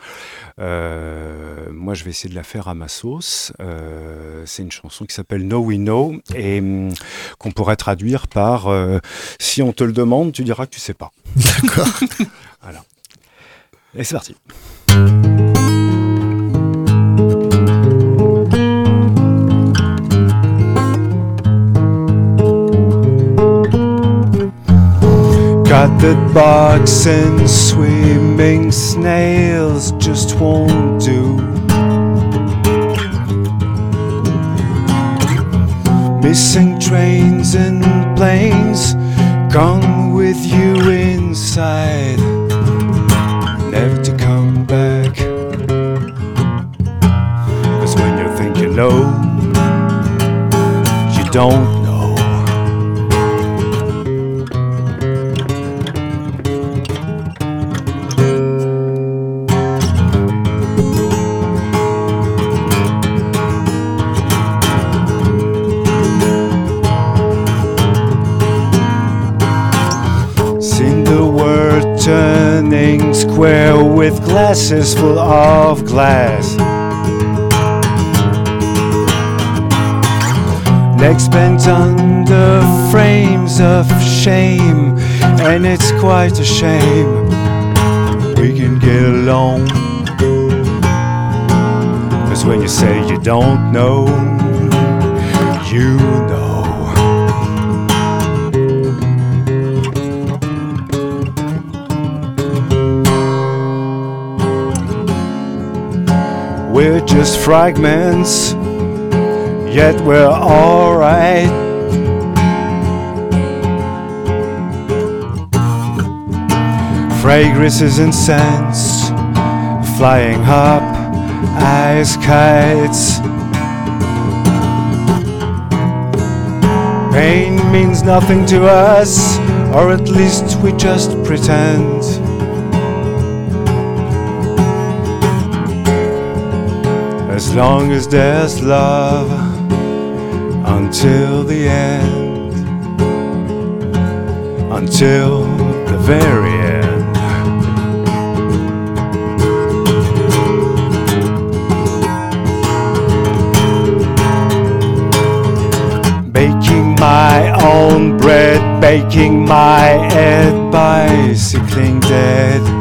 Euh, moi, je vais essayer de la faire à ma sauce. Euh, c'est une chanson qui s'appelle No We Know et hum, qu'on pourrait traduire par Si on te le demande, tu diras que tu sais pas. D'accord. (laughs) voilà. Et c'est parti. Got the box and swimming snails just won't do. Missing trains and planes gone with you inside, never to come back. Cause when you think you know, you don't square with glasses full of glass. Legs bent under frames of shame, and it's quite a shame. We can get along. Cause when you say you don't know, you We're just fragments, yet we're alright. Fragrances and scents flying up as kites. Pain means nothing to us, or at least we just pretend. As long as there's love until the end, until the very end. Baking my own bread, baking my head, bicycling dead.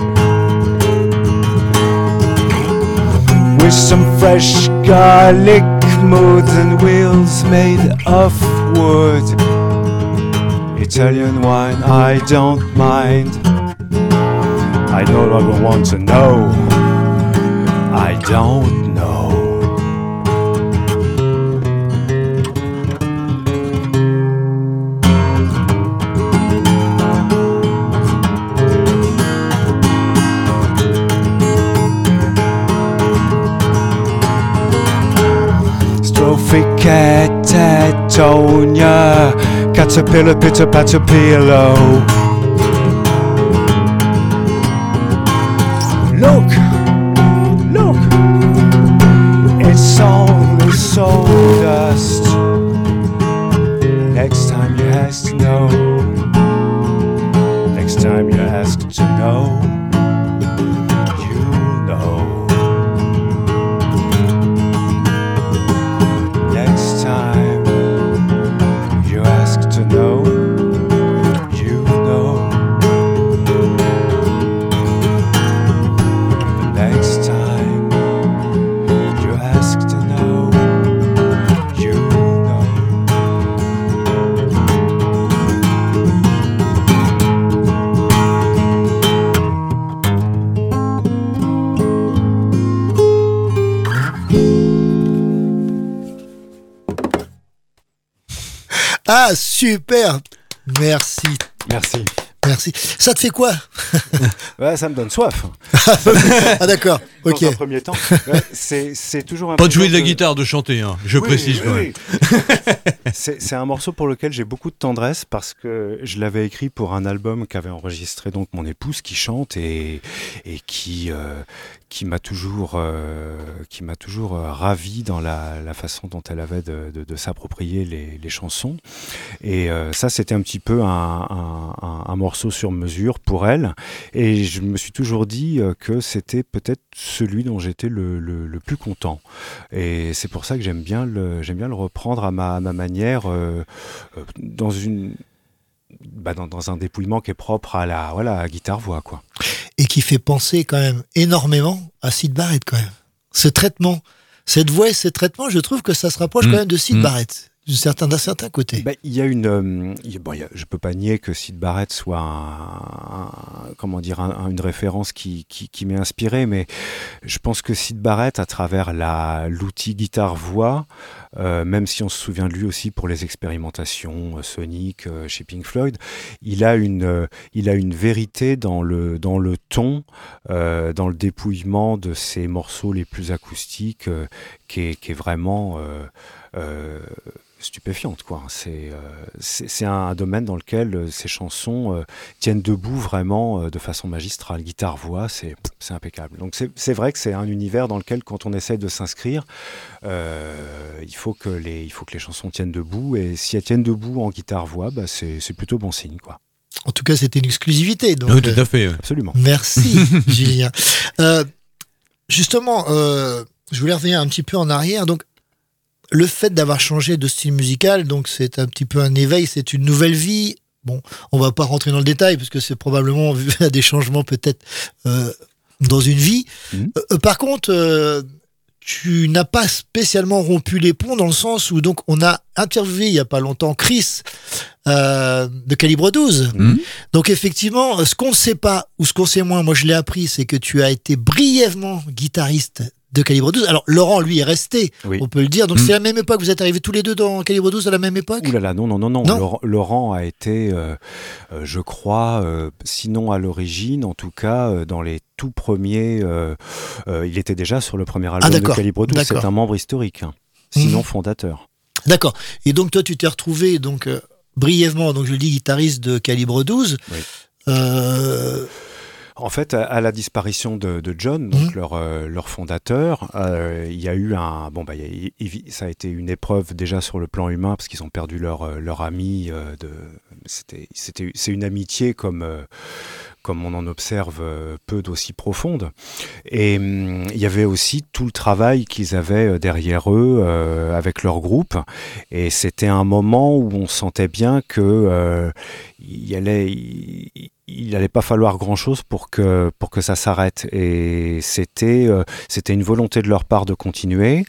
Some fresh garlic modes and wheels made of wood. Italian wine, I don't mind. I no longer want to know. I don't cat, tat, toe. Caterpillar, pitter, patter, pillow. Ça te fait quoi (laughs) Ouais, ça me donne soif. Ah d'accord, ok. Dans un premier temps, c'est c'est toujours un Pas de jouer de la morceau guitare, de chanter, hein, je Oui, précise oui, oui. (laughs) c'est un morceau pour lequel j'ai beaucoup de tendresse parce que je l'avais écrit pour un album qu'avait enregistré donc mon épouse qui chante et, et qui euh, qui m'a toujours euh, toujours euh, ravi dans la, la façon dont elle avait de, de- s'approprier les, les chansons. Et euh, ça c'était un petit peu un, un- morceau sur mesure pour elle. Et je me suis toujours dit que c'était peut-être celui dont j'étais le, le- plus content. Et c'est pour ça que j'aime bien le bien le reprendre à ma, ma manière dans une bah, dans, dans un dépouillement qui est propre à la voilà à guitare voix quoi Et qui fait penser quand même énormément à Sid Barrett quand même. Ce traitement, cette voix et ce traitement, je trouve que ça se rapproche Mm. quand même de Sid Mm. Barrett. D'un certain, côté. Bah, il y a une, euh, bon, je peux pas nier que Sid Barrett soit comment dire, un- un- une référence qui, qui, qui m'est inspirée, mais je pense que Sid Barrett, à travers l'outil guitare-voix, euh, même si on se souvient de lui aussi pour les expérimentations euh, Sonic euh, chez Pink Floyd, il a une, il a une vérité dans le dans le ton, dans le dépouillement de ses morceaux les plus acoustiques, qui est, vraiment stupéfiante quoi. C'est euh, c'est c'est un domaine dans lequel euh, ces chansons euh, tiennent debout vraiment euh, de façon magistrale. Guitare voix, c'est c'est impeccable. Donc c'est c'est vrai que c'est un univers dans lequel quand on essaie de s'inscrire, euh, il faut que les il faut que les chansons tiennent debout et si elles tiennent debout en guitare voix, bah, c'est c'est plutôt bon signe quoi. En tout cas, c'était une exclusivité. Donc, Oui, tout à fait. Absolument. Merci, (laughs) Julien. Euh, justement, euh, je voulais revenir un petit peu en arrière. Donc, le fait d'avoir changé de style musical, donc c'est un petit peu un éveil, c'est une nouvelle vie. Bon, on va pas rentrer dans le détail parce que c'est probablement vu (laughs) à des changements peut-être euh, dans une vie. Euh, par contre, euh, tu n'as pas spécialement rompu les ponts dans le sens où donc on a interviewé il y a pas longtemps Chris euh, de calibre 12. Donc effectivement, ce qu'on ne sait pas ou ce qu'on sait moins, moi je l'ai appris, c'est que tu as été brièvement guitariste de calibre 12. Alors Laurent, lui, est resté, Oui. on peut le dire. Donc Mm. c'est la même époque, vous êtes arrivés tous les deux dans calibre 12 à la même époque? Ouh là là, non, non, non, non. Non. Laurent, a été, euh, euh, je crois, euh, sinon à l'origine, en tout cas, euh, dans les tout premiers. il était déjà sur le premier album de Ah, Calibre 12. C'est un membre historique, hein. sinon Mhm. fondateur. D'accord. Et donc toi, tu t'es retrouvé donc brièvement, donc je le dis, guitariste de calibre 12. Euh, En fait, à, à la disparition de, de John, donc leur, euh, leur fondateur, euh, il y a eu un. Bon, bah, il il- ça a été une épreuve déjà sur le plan humain, parce qu'ils ont perdu leur, euh, leur ami. euh, de, c'était, c'était, c'est une amitié comme. comme on en observe peu d'aussi profonde. Et hum, il y avait aussi tout le travail qu'ils avaient derrière eux euh, avec leur groupe. Et c'était un moment où on sentait bien que euh, il allait, il, il n'allait pas falloir grand-chose pour que, pour que ça s'arrête. Et c'était euh, c'était une volonté de leur part de continuer.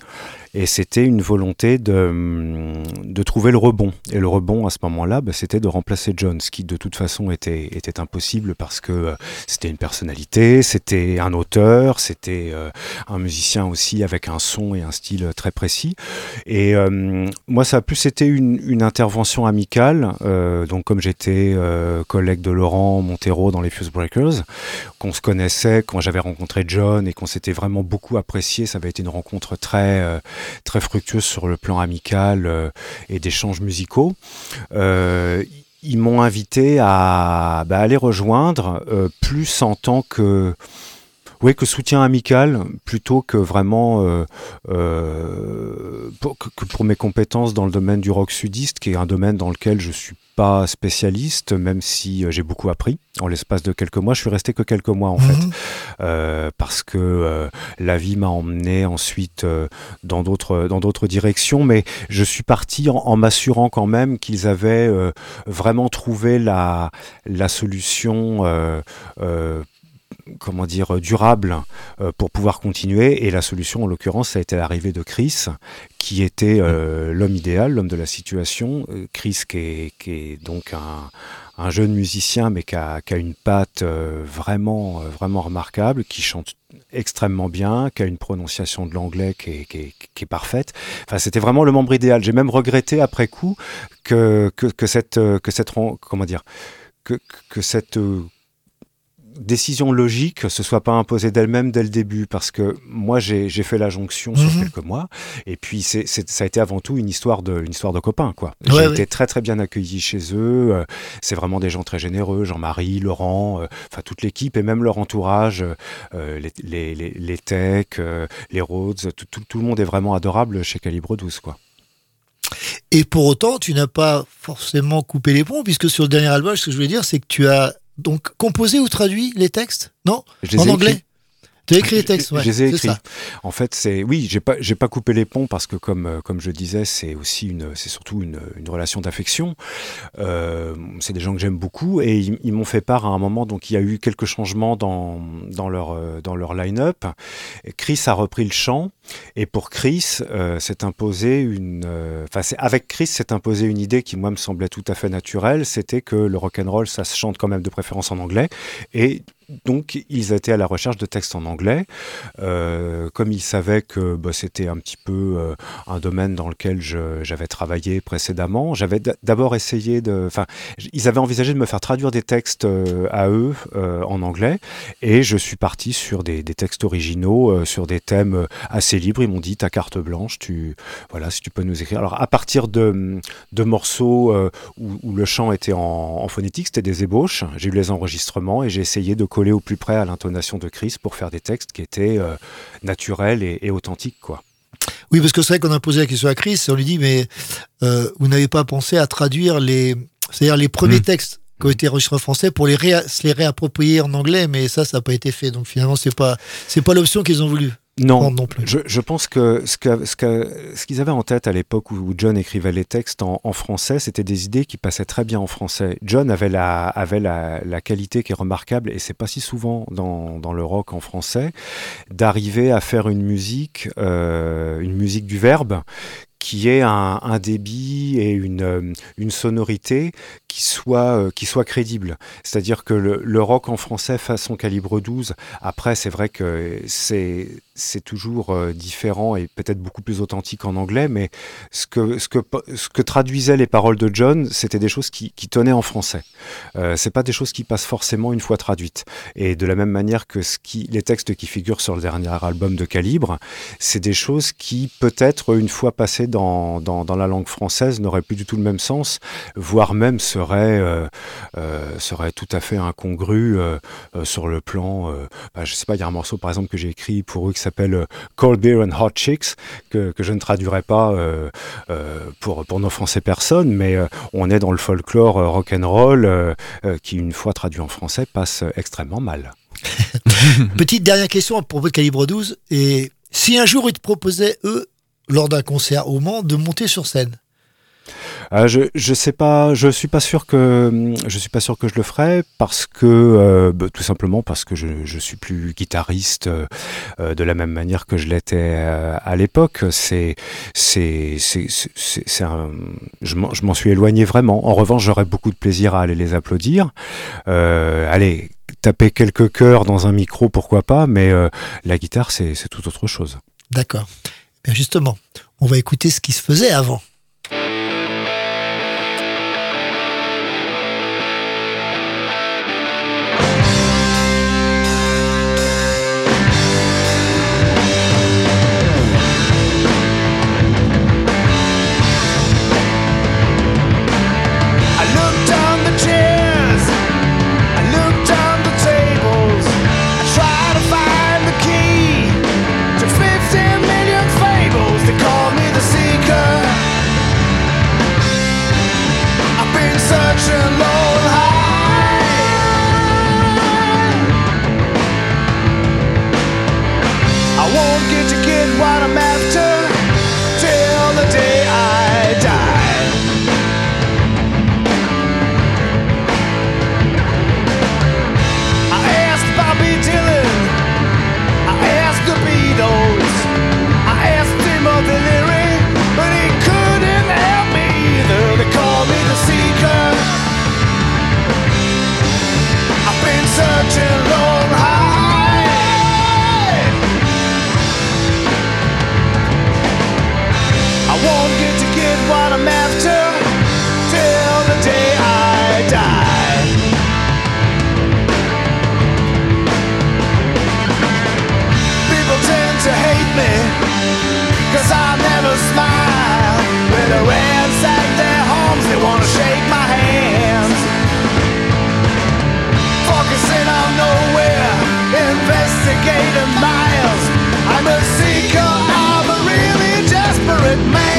Et c'était une volonté de, de trouver le rebond. Et le rebond, à ce moment-là, bah, c'était de remplacer John, ce qui de toute façon était, était impossible parce que euh, c'était une personnalité, c'était un auteur, c'était euh, un musicien aussi avec un son et un style très précis. Et euh, moi, ça a plus été une, une intervention amicale. Euh, donc, comme j'étais euh, collègue de Laurent Montero dans les Fuse Breakers, qu'on se connaissait, quand j'avais rencontré John et qu'on s'était vraiment beaucoup apprécié, ça avait été une rencontre très euh, très fructueuse sur le plan amical euh, et d'échanges musicaux. Euh, ils m'ont invité à bah, aller rejoindre euh, plus en tant que oui, que soutien amical plutôt que vraiment euh, euh, pour, que, pour mes compétences dans le domaine du rock sudiste, qui est un domaine dans lequel je suis pas spécialiste, même si euh, j'ai beaucoup appris en l'espace de quelques mois. Je suis resté que quelques mois en fait, euh, parce que euh, la vie m'a emmené ensuite euh, dans d'autres dans d'autres directions. Mais je suis parti en, en m'assurant quand même qu'ils avaient vraiment trouvé la la solution. Euh, euh, comment dire durable euh, pour pouvoir continuer et la solution en l'occurrence ça a été l'arrivée de Chris qui était euh, l'homme idéal l'homme de la situation Euh, Chris qui est, donc un, un jeune musicien mais qui a, une patte euh, vraiment euh, vraiment remarquable qui chante extrêmement bien, qui a une prononciation de l'anglais qui est, parfaite. Enfin, c'était vraiment le membre idéal. J'ai même regretté après coup que, que, que cette, euh, que cette, comment dire, que, que cette euh, décision logique se soit pas imposée d'elle-même dès le début parce que moi j'ai fait la jonction sur Mhm. quelques mois et puis ça a été avant tout une histoire de une histoire de copains quoi. Ouais, j'ai ouais. été très très bien accueilli chez eux. euh, c'est vraiment des gens très généreux, Jean-Marie, Laurent, euh, enfin toute l'équipe et même leur entourage, euh, les, les, les, les techs, les Rhodes, tout, tout, tout le monde est vraiment adorable chez Calibre 12 quoi. Et pour autant, tu n'as pas forcément coupé les ponts, puisque sur le dernier album, ce que je voulais dire, c'est que tu as donc composé ou traduit les textes? Non? En ai anglais? Tu as écrit les textes, Je- ouais, Je les ai c'est écrits. En fait, c'est oui, j'ai pas j'ai pas coupé les ponts parce que comme euh, comme je disais, c'est aussi une c'est surtout une, une relation d'affection. Euh, c'est des gens que j'aime beaucoup et ils, ils m'ont fait part à un moment donc il y a eu quelques changements dans dans leur euh, dans leur line-up. Chris a repris le chant et pour Chris, euh, s'est imposé une enfin c'est avec Chris s'est imposé une idée qui moi me semblait tout à fait naturelle, c'était que le rock and roll ça se chante quand même de préférence en anglais et donc, ils étaient à la recherche de textes en anglais. Euh, comme ils savaient que bah, c'était un petit peu euh, un domaine dans lequel j'avais travaillé précédemment, j'avais d'abord essayé de. Enfin, ils avaient envisagé de me faire traduire des textes euh, à eux euh, en anglais, et je suis parti sur des, des textes originaux, euh, sur des thèmes euh, assez libres. Ils m'ont dit ta carte blanche, tu voilà, si tu peux nous écrire. Alors, à partir de, de morceaux où, où le chant était en, en phonétique, c'était des ébauches. J'ai eu les enregistrements et j'ai essayé de coller au plus près à l'intonation de Chris pour faire des textes qui étaient euh, naturels et, et authentiques, quoi. Oui, parce que c'est vrai qu'on a posé la question à Chris, on lui dit, mais euh, vous n'avez pas pensé à traduire les, c'est-à-dire les premiers Mm. textes qui ont été enregistrés en français pour les se les réapproprier en anglais, mais ça, ça n'a pas été fait. Donc finalement, c'est pas, c'est pas l'option qu'ils ont voulu. Non, non plus. Je, je pense que ce que- ce que- ce qu'ils avaient en tête à l'époque où, John écrivait les textes en, en français, c'était des idées qui passaient très bien en français. John avait la, avait la, la qualité qui est remarquable, et c'est pas si souvent dans, dans le rock en français, d'arriver à faire une musique, euh, une musique du verbe qui ait un, un débit et une, euh, une sonorité qui soit, euh, qui soit crédible. C'est-à-dire que le, le rock en français façon calibre 12, après c'est vrai que c'est c'est toujours euh, différent et peut-être beaucoup plus authentique en anglais, mais ce que, traduisaient les paroles de John, c'était des choses qui, tenaient en français. Euh, c'est pas des choses qui passent forcément une fois traduites. Et de la même manière que les textes qui figurent sur le dernier album de Calibre, c'est des choses qui peut-être une fois passées dans, la langue française n'auraient plus du tout le même sens, voire même seraient, euh, euh, tout à fait incongrues sur le plan. Bah, je sais pas, il y a un morceau par exemple que j'ai écrit pour eux s'appelle euh, Cold Beer and Hot Chicks, que, que je ne traduirai pas euh, euh, pour, pour n'offenser personne, mais on est dans le folklore rock'n'roll euh, euh, qui, une fois traduit en français, passe extrêmement mal. (laughs) Petite dernière question à propos de Calibre 12. Et si un jour ils te proposaient, eux, lors d'un concert au Mans, de monter sur scène? Euh, je je sais pas, je suis pas sûr que je suis pas sûr que je le ferai parce que euh, bah, tout simplement parce que je je suis plus guitariste euh, de la même manière que je l'étais euh, à l'époque. C'est c'est c'est c'est un- je m'en suis éloigné vraiment. En revanche, j'aurais beaucoup de plaisir à aller les applaudir. Euh, allez. Taper quelques chœurs dans un micro, pourquoi pas, mais euh, la guitare, c'est tout autre chose. D'accord. Bien justement, on va écouter ce qui se faisait avant. Investigating miles. I'm a seeker of a really desperate man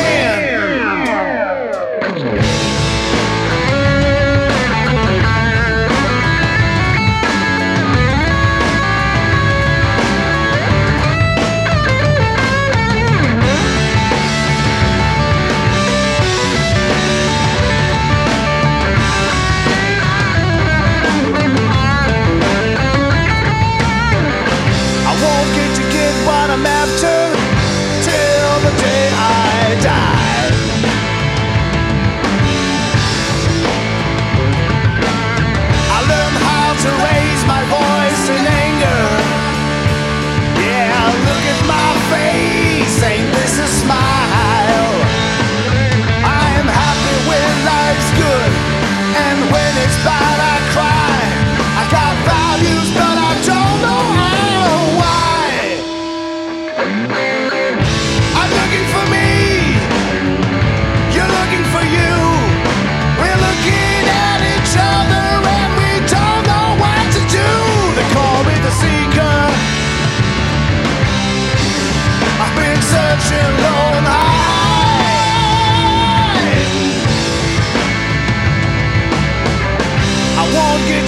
when it's bad,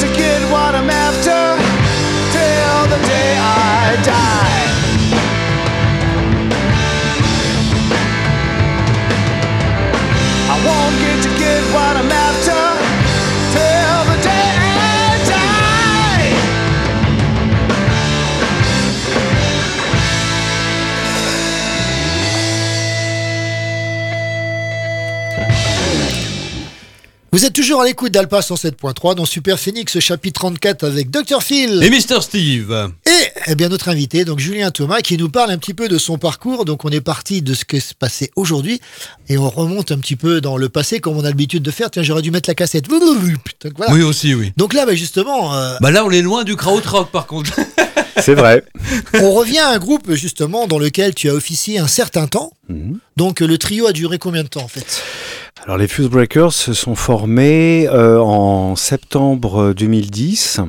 to get what I'm after toujours à l'écoute d'Alpa 107.3 dans Super Phoenix, chapitre 34 avec Dr Phil. Et Mr. Steve Et eh bien notre invité, donc Julien Thomas, qui nous parle un petit peu de son parcours. Donc on est parti de ce qui se passait aujourd'hui et on remonte un petit peu dans le passé comme on a l'habitude de faire. Tiens, j'aurais dû mettre la cassette. Donc, voilà. Oui, aussi, oui. Donc là, bah, justement, euh, Bah là, on est loin du krautrock, par contre. (laughs) C'est vrai. on revient à un groupe justement dans lequel tu as officié un certain temps. Donc le trio a duré combien de temps en fait? Alors les Fuse Breakers se sont formés euh, en septembre 2010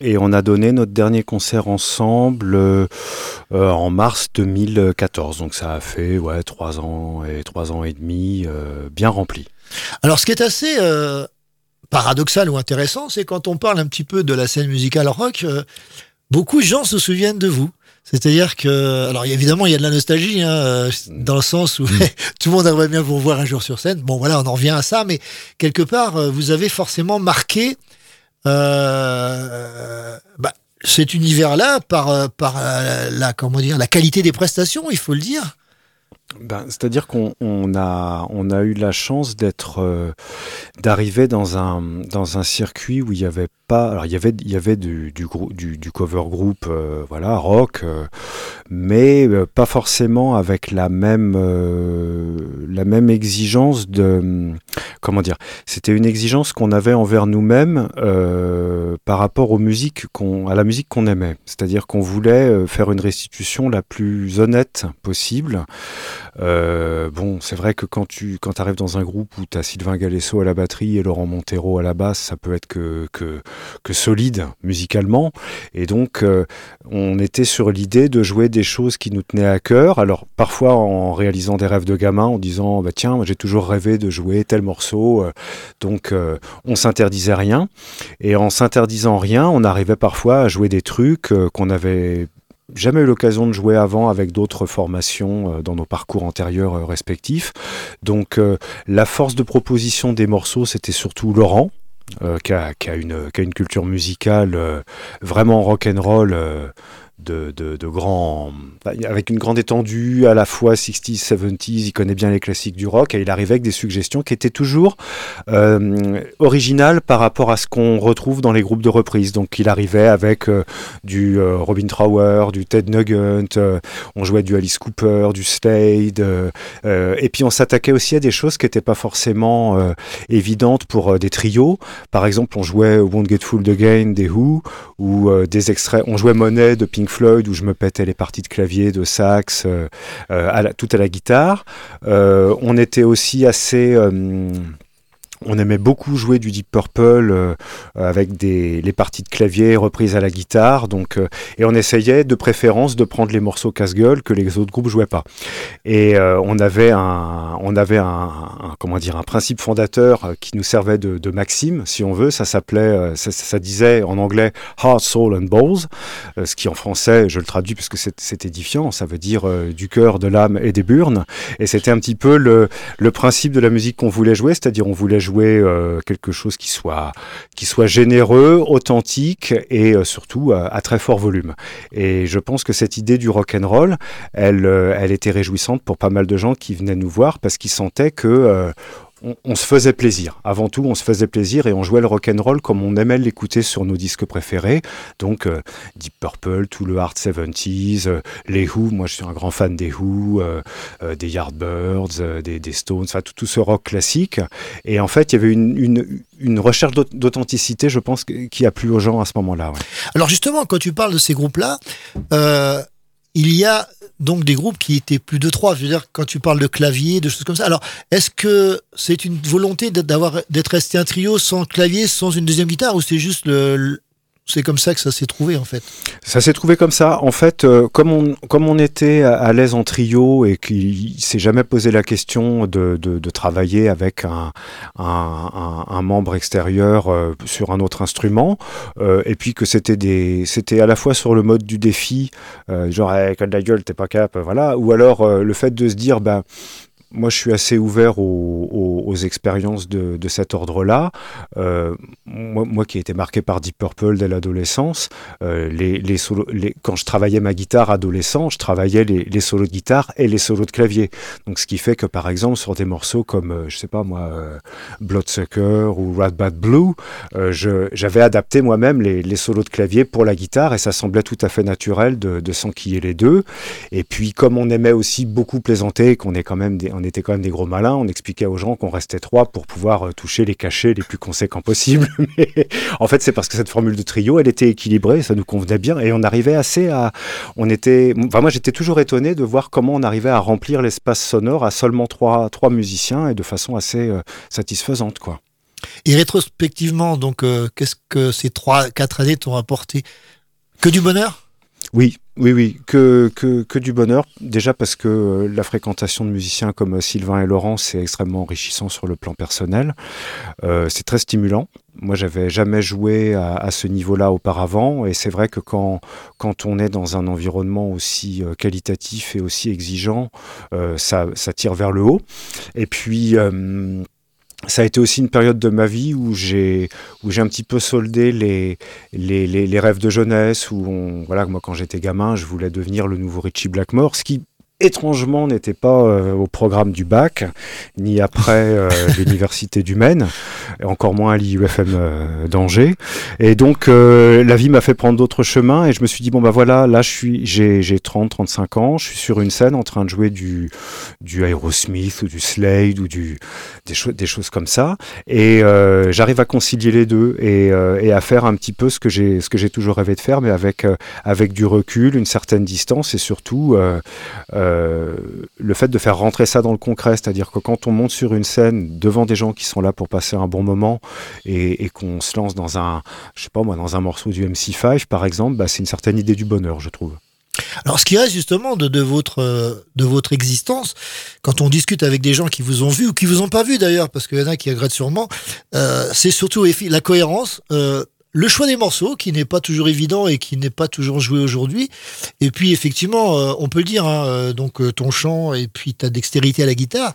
et on a donné notre dernier concert ensemble euh, euh, en mars 2014. Donc ça a fait ouais trois ans et trois ans et demi euh, bien remplis. Alors ce qui est assez euh, paradoxal ou intéressant, c'est quand on parle un petit peu de la scène musicale rock, euh, beaucoup de gens se souviennent de vous. C'est-à-dire que, alors évidemment, il y a de la nostalgie, hein, euh, dans le sens où (laughs) tout le monde aimerait bien vous revoir un jour sur scène. Bon, voilà, on en revient à ça, mais quelque part, euh, vous avez forcément marqué euh, bah, cet univers-là par, par la, comment dire, la qualité des prestations, il faut le dire. Ben, C'est-à-dire qu'on on a, on a eu la chance d'être, euh, d'arriver dans un, dans un circuit où il y avait pas, alors il y avait, il y avait du, du, cover group, euh, voilà, rock, euh, mais euh, pas forcément avec la même, la même exigence de, comment dire, c'était une exigence qu'on avait envers nous-mêmes par rapport aux musiques à la musique qu'on aimait. C'est-à-dire qu'on voulait faire une restitution la plus honnête possible. Bon, c'est vrai que quand tu quand arrives dans un groupe où tu as Sylvain Galesso à la batterie et Laurent Montero à la basse, ça peut être que, que solide musicalement. Et donc, euh, on était sur l'idée de jouer des choses qui nous tenaient à cœur. Alors, parfois en réalisant des rêves de gamin, en disant bah, Tiens, j'ai toujours rêvé de jouer tel morceau. euh, donc, euh, on s'interdisait rien. Et en s'interdisant rien, on arrivait parfois à jouer des trucs euh, qu'on avait jamais eu l'occasion de jouer avant avec d'autres formations dans nos parcours antérieurs respectifs. Donc la force de proposition des morceaux, c'était surtout Laurent. Euh, qui, a, une, a une culture musicale euh, vraiment rock'n'roll euh, de, de, de grand, avec une grande étendue à la fois 60s, 70s, il connaît bien les classiques du rock et il arrivait avec des suggestions qui étaient toujours euh, originales par rapport à ce qu'on retrouve dans les groupes de reprise. Donc il arrivait avec euh, du euh, Robin Trower, du Ted Nugent, on jouait du Alice Cooper, du Slade, et puis on s'attaquait aussi à des choses qui n'étaient pas forcément évidentes pour des trios. Par exemple, on jouait Won't Get Fooled Again des Who, ou des extraits, on jouait Monet de Pink Floyd, où je me pétais les parties de clavier, de sax, euh, euh, tout à la guitare. Euh, on était aussi assez... on aimait beaucoup jouer du Deep Purple euh, avec des, les parties de clavier reprises à la guitare. Donc, euh, et on essayait de préférence de prendre les morceaux casse-gueule que les autres groupes jouaient pas. Et euh, on avait un, on avait un, comment dire, un principe fondateur qui nous servait de, maxime, si on veut. Ça s'appelait, ça, disait en anglais Heart, Soul and Balls, ce qui en français, je le traduis parce que c'est édifiant, ça veut dire du cœur, de l'âme et des burnes. Et c'était un petit peu le, le principe de la musique qu'on voulait jouer, c'est-à-dire on voulait jouer euh, quelque chose qui soit, qui soit généreux, authentique et euh, surtout à, à très fort volume. Et je pense que cette idée du rock and roll, elle, euh, elle était réjouissante pour pas mal de gens qui venaient nous voir parce qu'ils sentaient que euh, on, se faisait plaisir. Avant tout, on se faisait plaisir et on jouait le rock and roll comme on aimait l'écouter sur nos disques préférés. Donc euh, Deep Purple, tout le hard 70s, euh, les Who. Moi, je suis un grand fan des Who, euh, des Yardbirds, des, Stones, enfin tout, tout ce rock classique. Et en fait, il y avait une, une, recherche d'aut- d'authenticité, je pense, qui a plu aux gens à ce moment-là. Alors justement, quand tu parles de ces groupes-là, il y a donc des groupes qui étaient plus de trois. Je veux dire, quand tu parles de clavier, de choses comme ça. Alors, est-ce que c'est une volonté d'être- resté un trio sans clavier, sans une deuxième guitare, ou c'est juste le- c'est comme ça que ça s'est trouvé en fait Ça s'est trouvé comme ça. En fait, euh, comme, on, comme on était à, l'aise en trio et qu'il s'est jamais posé la question de, de, de travailler avec un, un, un- membre extérieur euh, sur un autre instrument, euh, et puis que c'était des, c'était à la fois sur le mode du défi, euh, genre hey, de la gueule, t'es pas cap, voilà, ou alors euh, le fait de se dire, ben moi, je suis assez ouvert aux, aux- expériences de, de cet ordre-là. Euh, moi, qui ai été marqué par Deep Purple dès l'adolescence, euh, les, les quand je travaillais ma guitare adolescent, je travaillais les, solos de guitare et les solos de clavier. Donc, ce qui fait que, par exemple, sur des morceaux comme, euh, je sais pas moi, Bloodsucker ou Rat Bad Blue, j'avais adapté moi-même les, solos de clavier pour la guitare et ça semblait tout à fait naturel de, de s'enquiller les deux. Et puis, comme on aimait aussi beaucoup plaisanter, qu'on est quand même des, on était quand même des gros malins, on expliquait aux gens qu'on restait trois pour pouvoir euh, toucher les cachets les plus conséquents possibles. (laughs) Mais en fait, c'est parce que cette formule de trio, elle était équilibrée, ça nous convenait bien et on arrivait assez à, on était, enfin moi j'étais toujours étonné de voir comment on arrivait à remplir l'espace sonore à seulement trois, trois musiciens et de façon assez euh, satisfaisante, quoi. Et rétrospectivement, donc, euh, qu'est-ce que ces trois, quatre années t'ont apporté? Que du bonheur? Oui, oui, oui, que, que, que, du bonheur. Déjà parce que euh, la fréquentation de musiciens comme euh, Sylvain et Laurent, c'est extrêmement enrichissant sur le plan personnel. Euh, c'est très stimulant. Moi, j'avais jamais joué à, à ce niveau-là auparavant, et c'est vrai que quand, quand on est dans un environnement aussi euh, qualitatif et aussi exigeant, euh, ça, ça tire vers le haut. Et puis ça a été aussi une période de ma vie où j'ai où j'ai un petit peu soldé les les, les, rêves de jeunesse où on voilà moi quand j'étais gamin je voulais devenir le nouveau Richie Blackmore ce qui étrangement n'était pas euh, au programme du bac ni après euh, (laughs) l'université du Maine et encore moins à l'IUFM euh, d'Angers. Et donc la vie m'a fait prendre d'autres chemins et je me suis dit bon bah voilà là je suis j'ai j'ai 30 35 ans je suis sur une scène en train de jouer du du Aerosmith ou du Slade ou du des, cho des choses comme ça. Et j'arrive à concilier les deux et, et à faire un petit peu ce que j'ai ce que j'ai toujours rêvé de faire mais avec avec du recul une certaine distance et surtout euh, euh, le fait de faire rentrer ça dans le concret, c'est-à-dire que quand on monte sur une scène devant des gens qui sont là pour passer un bon moment et, qu'on se lance dans un, je sais pas moi, dans un morceau du MC5 par exemple, bah, c'est une certaine idée du bonheur, je trouve. Alors, ce qui reste justement de, votre, de votre existence, quand on discute avec des gens qui vous ont vu ou qui vous ont pas vu d'ailleurs, parce qu'il y en a qui regrettent sûrement, euh, c'est surtout la cohérence. Euh, le choix des morceaux qui n'est pas toujours évident et qui n'est pas toujours joué aujourd'hui. Et puis effectivement, euh, on peut le dire, hein, euh, donc euh, ton chant et puis ta dextérité à la guitare.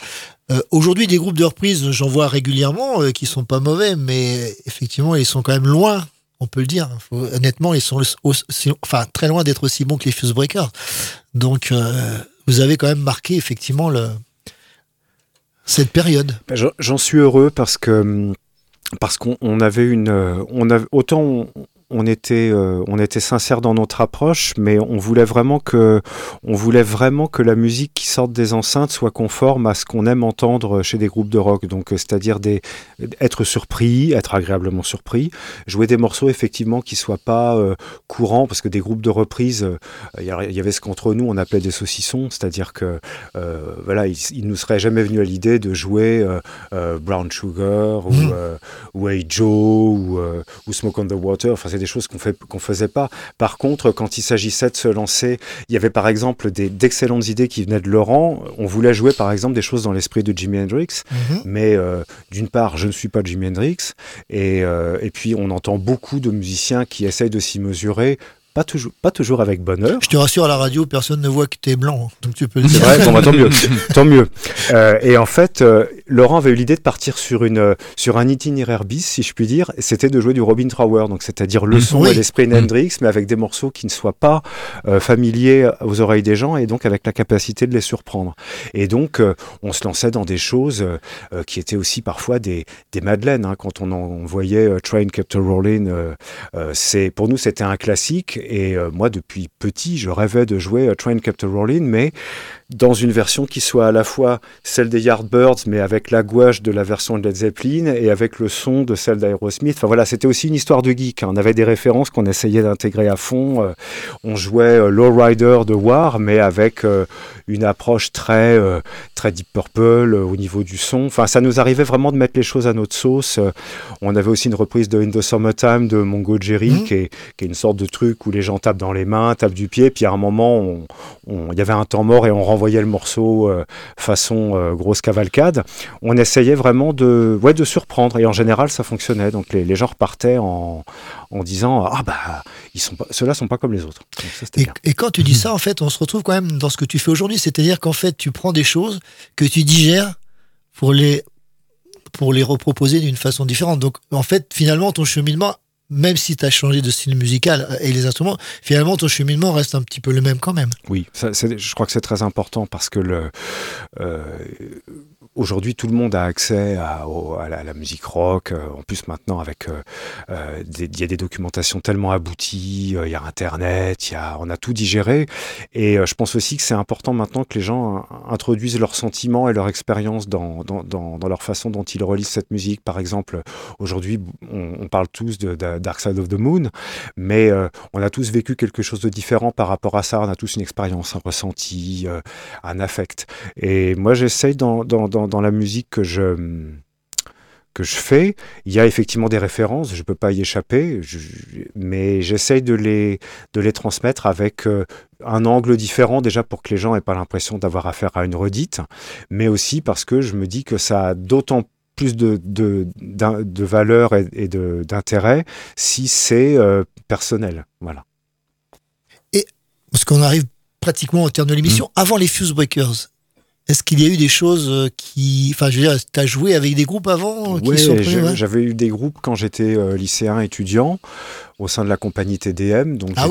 Aujourd'hui, des groupes de reprise, j'en vois régulièrement qui sont pas mauvais, mais effectivement, ils sont quand même loin. On peut le dire. Honnêtement, ils sont aussi, enfin très loin d'être aussi bons que les Fuse Breakers. Donc, vous avez quand même marqué effectivement le cette période. J'en suis heureux parce que parce qu'on avait une, on avait autant on était, euh, on était sincère dans notre approche, mais on voulait vraiment que, on voulait vraiment que la musique qui sorte des enceintes soit conforme à ce qu'on aime entendre chez des groupes de rock. Donc, c'est-à-dire des, être surpris, être agréablement surpris, jouer des morceaux effectivement qui soient pas euh, courants, parce que des groupes de reprise, il euh, y avait ce qu'entre nous on appelait des saucissons, c'est-à-dire que euh, voilà, il, il, nous serait jamais venu à l'idée de jouer Brown Sugar ou, mmh. ou Hey Joe ou, ou Smoke on the Water. Enfin, des choses qu'on qu'on faisait pas. Par contre, quand il s'agissait de se lancer, il y avait par exemple d'excellentes idées qui venaient de Laurent. On voulait jouer par exemple des choses dans l'esprit de Jimi Hendrix, mm -hmm. mais euh, d'une part, je ne suis pas Jimi Hendrix, et, euh, et puis on entend beaucoup de musiciens qui essayent de s'y mesurer pas toujours, pas toujours avec bonheur. Je te rassure, à la radio, personne ne voit que tu es blanc, donc tu peux le dire. C'est vrai, bon, bah, tant mieux, (laughs) tant mieux. Euh, et en fait, euh, Laurent avait eu l'idée de partir sur une, sur un itinéraire bis, si je puis dire. C'était de jouer du Robin Trower, donc c'est-à-dire le son oui. et l'esprit Hendrix, mais avec des morceaux qui ne soient pas euh, familiers aux oreilles des gens et donc avec la capacité de les surprendre. Et donc, euh, on se lançait dans des choses euh, qui étaient aussi parfois des, des madeleines. Hein, quand on, en, on voyait Train Kept Rolling, c'est pour nous c'était un classique. Et euh, moi, depuis petit, je rêvais de jouer Train Kept Rolling, mais dans une version qui soit à la fois celle des Yardbirds, mais avec la gouache de la version de Led Zeppelin et avec le son de celle d'Aerosmith. Enfin voilà, c'était aussi une histoire de geek. Hein. On avait des références qu'on essayait d'intégrer à fond. Euh, on jouait euh, Lowrider de War, mais avec euh, une approche très, euh, très Deep Purple euh, au niveau du son. Enfin, ça nous arrivait vraiment de mettre les choses à notre sauce. Euh, on avait aussi une reprise de In the Summertime de Mongo Jerry, mmh. qui, est, qui est une sorte de truc où les gens tapent dans les mains, tapent du pied, puis à un moment, il y avait un temps mort et on renvoyait le morceau euh, façon euh, grosse cavalcade. On essayait vraiment de, ouais, de surprendre et en général ça fonctionnait. Donc les, les gens repartaient en, en disant ah bah ils sont pas, ceux-là sont pas comme les autres. Ça, et, et, quand tu dis (laughs) ça, en fait, on se retrouve quand même dans ce que tu fais aujourd'hui, c'est-à-dire qu'en fait tu prends des choses que tu digères pour les pour les reproposer d'une façon différente. Donc en fait finalement ton cheminement même si tu as changé de style musical et les instruments, finalement ton cheminement reste un petit peu le même quand même. Oui, ça, je crois que c'est très important parce que le euh, aujourd'hui tout le monde a accès à, la, musique rock. Euh, en plus maintenant avec euh, euh il y a des documentations tellement abouties, il y a Internet, y a, on a tout digéré. Et je pense aussi que c'est important maintenant que les gens introduisent leurs sentiments et leur expérience dans, leur façon dont ils relisent cette musique. Par exemple, aujourd'hui on, parle tous de, Dark Side of the Moon, mais on a tous vécu quelque chose de différent par rapport à ça. On a tous une expérience, un ressenti, un affect. Et moi j'essaye dans, dans dans la musique que je que je fais, il y a effectivement des références, je peux pas y échapper, je, mais j'essaye de les, de les transmettre avec euh, un angle différent déjà pour que les gens aient pas l'impression d'avoir affaire à une redite, mais aussi parce que je me dis que ça a d'autant plus de, de, de valeur et, et d'intérêt si c'est euh, personnel. Voilà. Parce qu'on arrive pratiquement au terme de l'émission. Mm. Avant les Fuse Breakers, est-ce qu'il y a eu des choses euh, qui. Enfin, je veux dire, tu as joué avec des groupes avant euh, connus, ouais? j'avais eu des groupes quand j'étais euh, lycéen étudiant au sein de la compagnie TDM. Donc Ah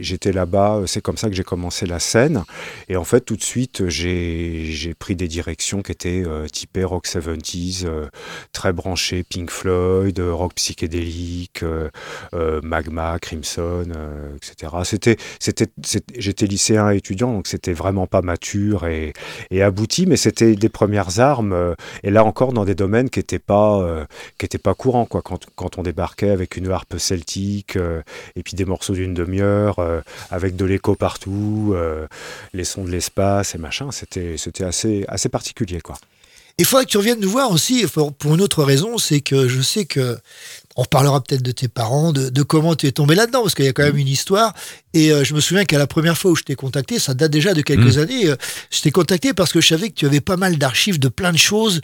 j'étais là-bas. C'est comme ça que j'ai commencé la scène. Et en fait, tout de suite, j'ai pris des directions qui étaient euh, typées rock 70s, euh, très branchées Pink Floyd, euh, rock psychédélique, euh, euh, Magma, Crimson, euh, etc. C'était, c'était, c'est- j'étais lycéen étudiant, donc c'était vraiment pas mature et, et abouti, mais c'était des premières armes. euh, et là encore, dans des domaines qui n'étaient pas, euh, qui étaient pas courants, quoi. Quand, quand on débarquait avec une harpe celtique euh, et puis des morceaux d'une demi-heure, euh, avec de l'écho partout, euh, les sons de l'espace et machin, c'était, c'était assez, assez particulier, quoi. Il faudrait que tu reviennes nous voir aussi pour, pour une autre raison, c'est que je sais que on reparlera peut-être de tes parents, de, de comment tu es tombé là-dedans, parce qu'il y a quand même une histoire. Et euh, je me souviens qu'à la première fois où je t'ai contacté, ça date déjà de quelques Mm. années, euh, je t'ai contacté parce que je savais que tu avais pas mal d'archives de plein de choses,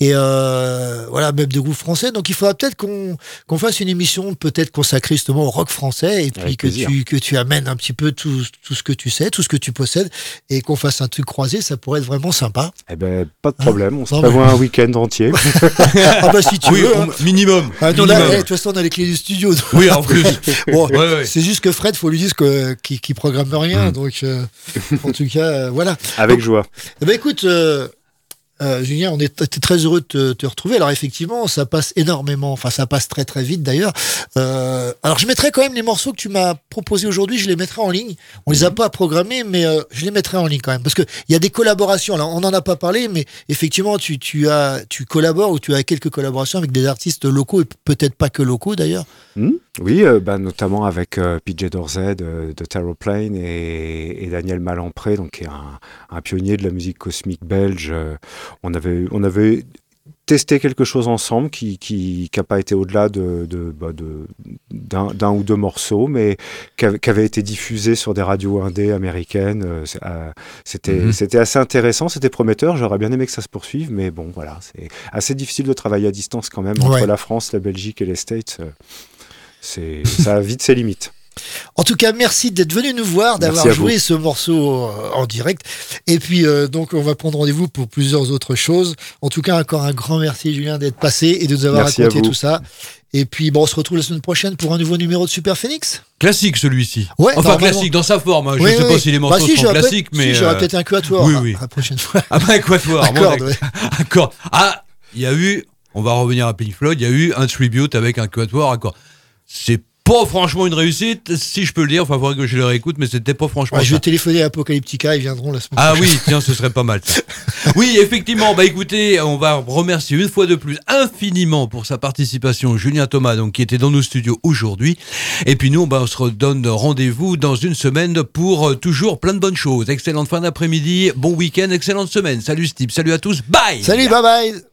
et euh, voilà, même de groupes français. Donc il faudra peut-être qu'on qu'on fasse une émission peut-être consacrée justement au rock français, et puis Avec que plaisir. tu, que tu amènes un petit peu tout, tout ce que tu sais, tout ce que tu possèdes, et qu'on fasse un truc croisé, ça pourrait être vraiment sympa. Eh ben, pas de problème, on se Non, prévoit un (laughs) week-end entier. (laughs) ah bah si tu Oui, veux. hein. minimum. Ah, non, là, minimum. eh, de toute façon, on a les clés du studio. donc- Oui, en plus. (laughs) bon, Ouais, ouais. c'est juste que Fred, faut lui dire que- qu'il qu'il programme rien. Mm. Donc, euh, en tout cas, euh, voilà. Avec Donc, joie. eh ben, écoute, euh, euh, Julien, on est t- très heureux de te, te retrouver. Alors, effectivement, ça passe énormément. Enfin, ça passe très, très vite d'ailleurs. Euh, alors, je mettrai quand même les morceaux que tu m'as proposés aujourd'hui. Je les mettrai en ligne. On les a pas programmés, mais euh, je les mettrai en ligne quand même. Parce qu'il y a des collaborations. Alors, on n'en a pas parlé, mais effectivement, tu, tu, as, tu collabores ou tu as quelques collaborations avec des artistes locaux et peut-être pas que locaux d'ailleurs. Hmm oui, bah, notamment avec PJ Dorzey de, de Terroplane et, et Daniel Malampré, donc qui est un, un pionnier de la musique cosmique belge. On avait, on avait testé quelque chose ensemble qui qui qui a pas été au-delà de de bah, de- d'un d'un ou deux morceaux, mais qui avait, qui avait été diffusé sur des radios indé américaines. Euh, euh, C'était Mhm. c'était assez intéressant, c'était prometteur. J'aurais bien aimé que ça se poursuive, mais bon, voilà, c'est assez difficile de travailler à distance quand même entre Ouais. la France, la Belgique et les States. euh, c'est ça a vite ses limites. En tout cas, merci d'être venu nous voir, d'avoir joué vous. ce morceau euh, en direct. Et puis, euh, donc, on va prendre rendez-vous pour plusieurs autres choses. En tout cas, encore un grand merci, Julien, d'être passé et de nous avoir Merci raconté tout ça. Et puis, bon, on se retrouve la semaine prochaine pour un nouveau numéro de Super Phoenix. Classique celui-ci. Ouais, enfin classique dans sa forme. hein. Je Oui, sais oui. pas si les Bah, morceaux si, sont j'aurais classiques, peut-être- mais si, j'aurais euh, peut-être un quatuor. Oui, Ah, oui. La prochaine fois. (laughs) Ah bah un quatuor. (laughs) Corde. Ah, il y a eu. On va revenir à Pink Floyd. Il y a eu un tribute avec un quatuor cordes. C'est pas franchement une réussite, si je peux le dire. Enfin, faudrait que je le réécoute, mais c'était pas franchement. Ouais, je vais téléphoner à Apocalyptica, ils viendront la semaine Ah prochaine. oui, tiens, ce serait pas mal. ça. (laughs) Oui, effectivement. Bah écoutez, on va remercier une fois de plus infiniment pour sa participation Julien Thomas, donc qui était dans nos studios aujourd'hui. Et puis nous, bah, on se redonne rendez-vous dans une semaine pour euh, toujours plein de bonnes choses. Excellente fin d'après-midi, bon week-end, excellente semaine. Salut Steve, salut à tous, bye. Salut, bye bye.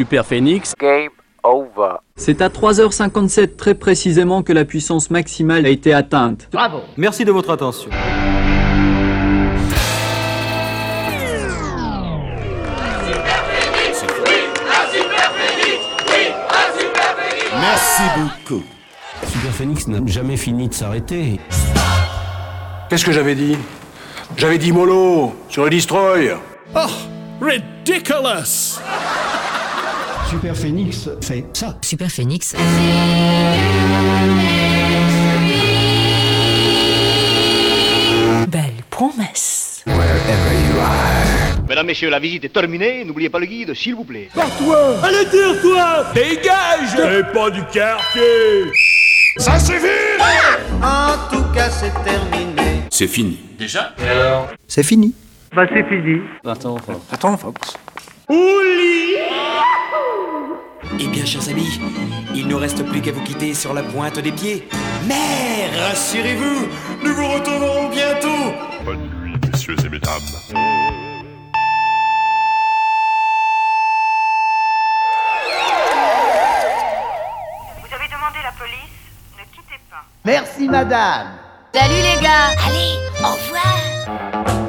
Super Phoenix. Game over. C'est à 3h57 très précisément que la puissance maximale a été atteinte. Bravo. Merci de votre attention. Merci beaucoup. Super Phoenix n'a jamais fini de s'arrêter. Qu'est-ce que j'avais dit? J'avais dit mollo sur le destroy. Oh, ridiculous Super Phoenix fait ça. Super Phoenix. Belle promesse. Mesdames, Messieurs, la visite est terminée. N'oubliez pas le guide, s'il vous plaît. Toi Allez, tire-toi Dégage Et pas du quartier Ça suffit En tout cas, c'est terminé. C'est fini. Déjà C'est fini. Bah, c'est fini. Attends, Attends, Fox. Ouli Eh bien, chers amis, il ne reste plus qu'à vous quitter sur la pointe des pieds. Mais rassurez-vous, nous vous retrouverons bientôt. Bonne nuit, messieurs et mesdames. Merci, madame. Salut, les gars. Allez, au revoir.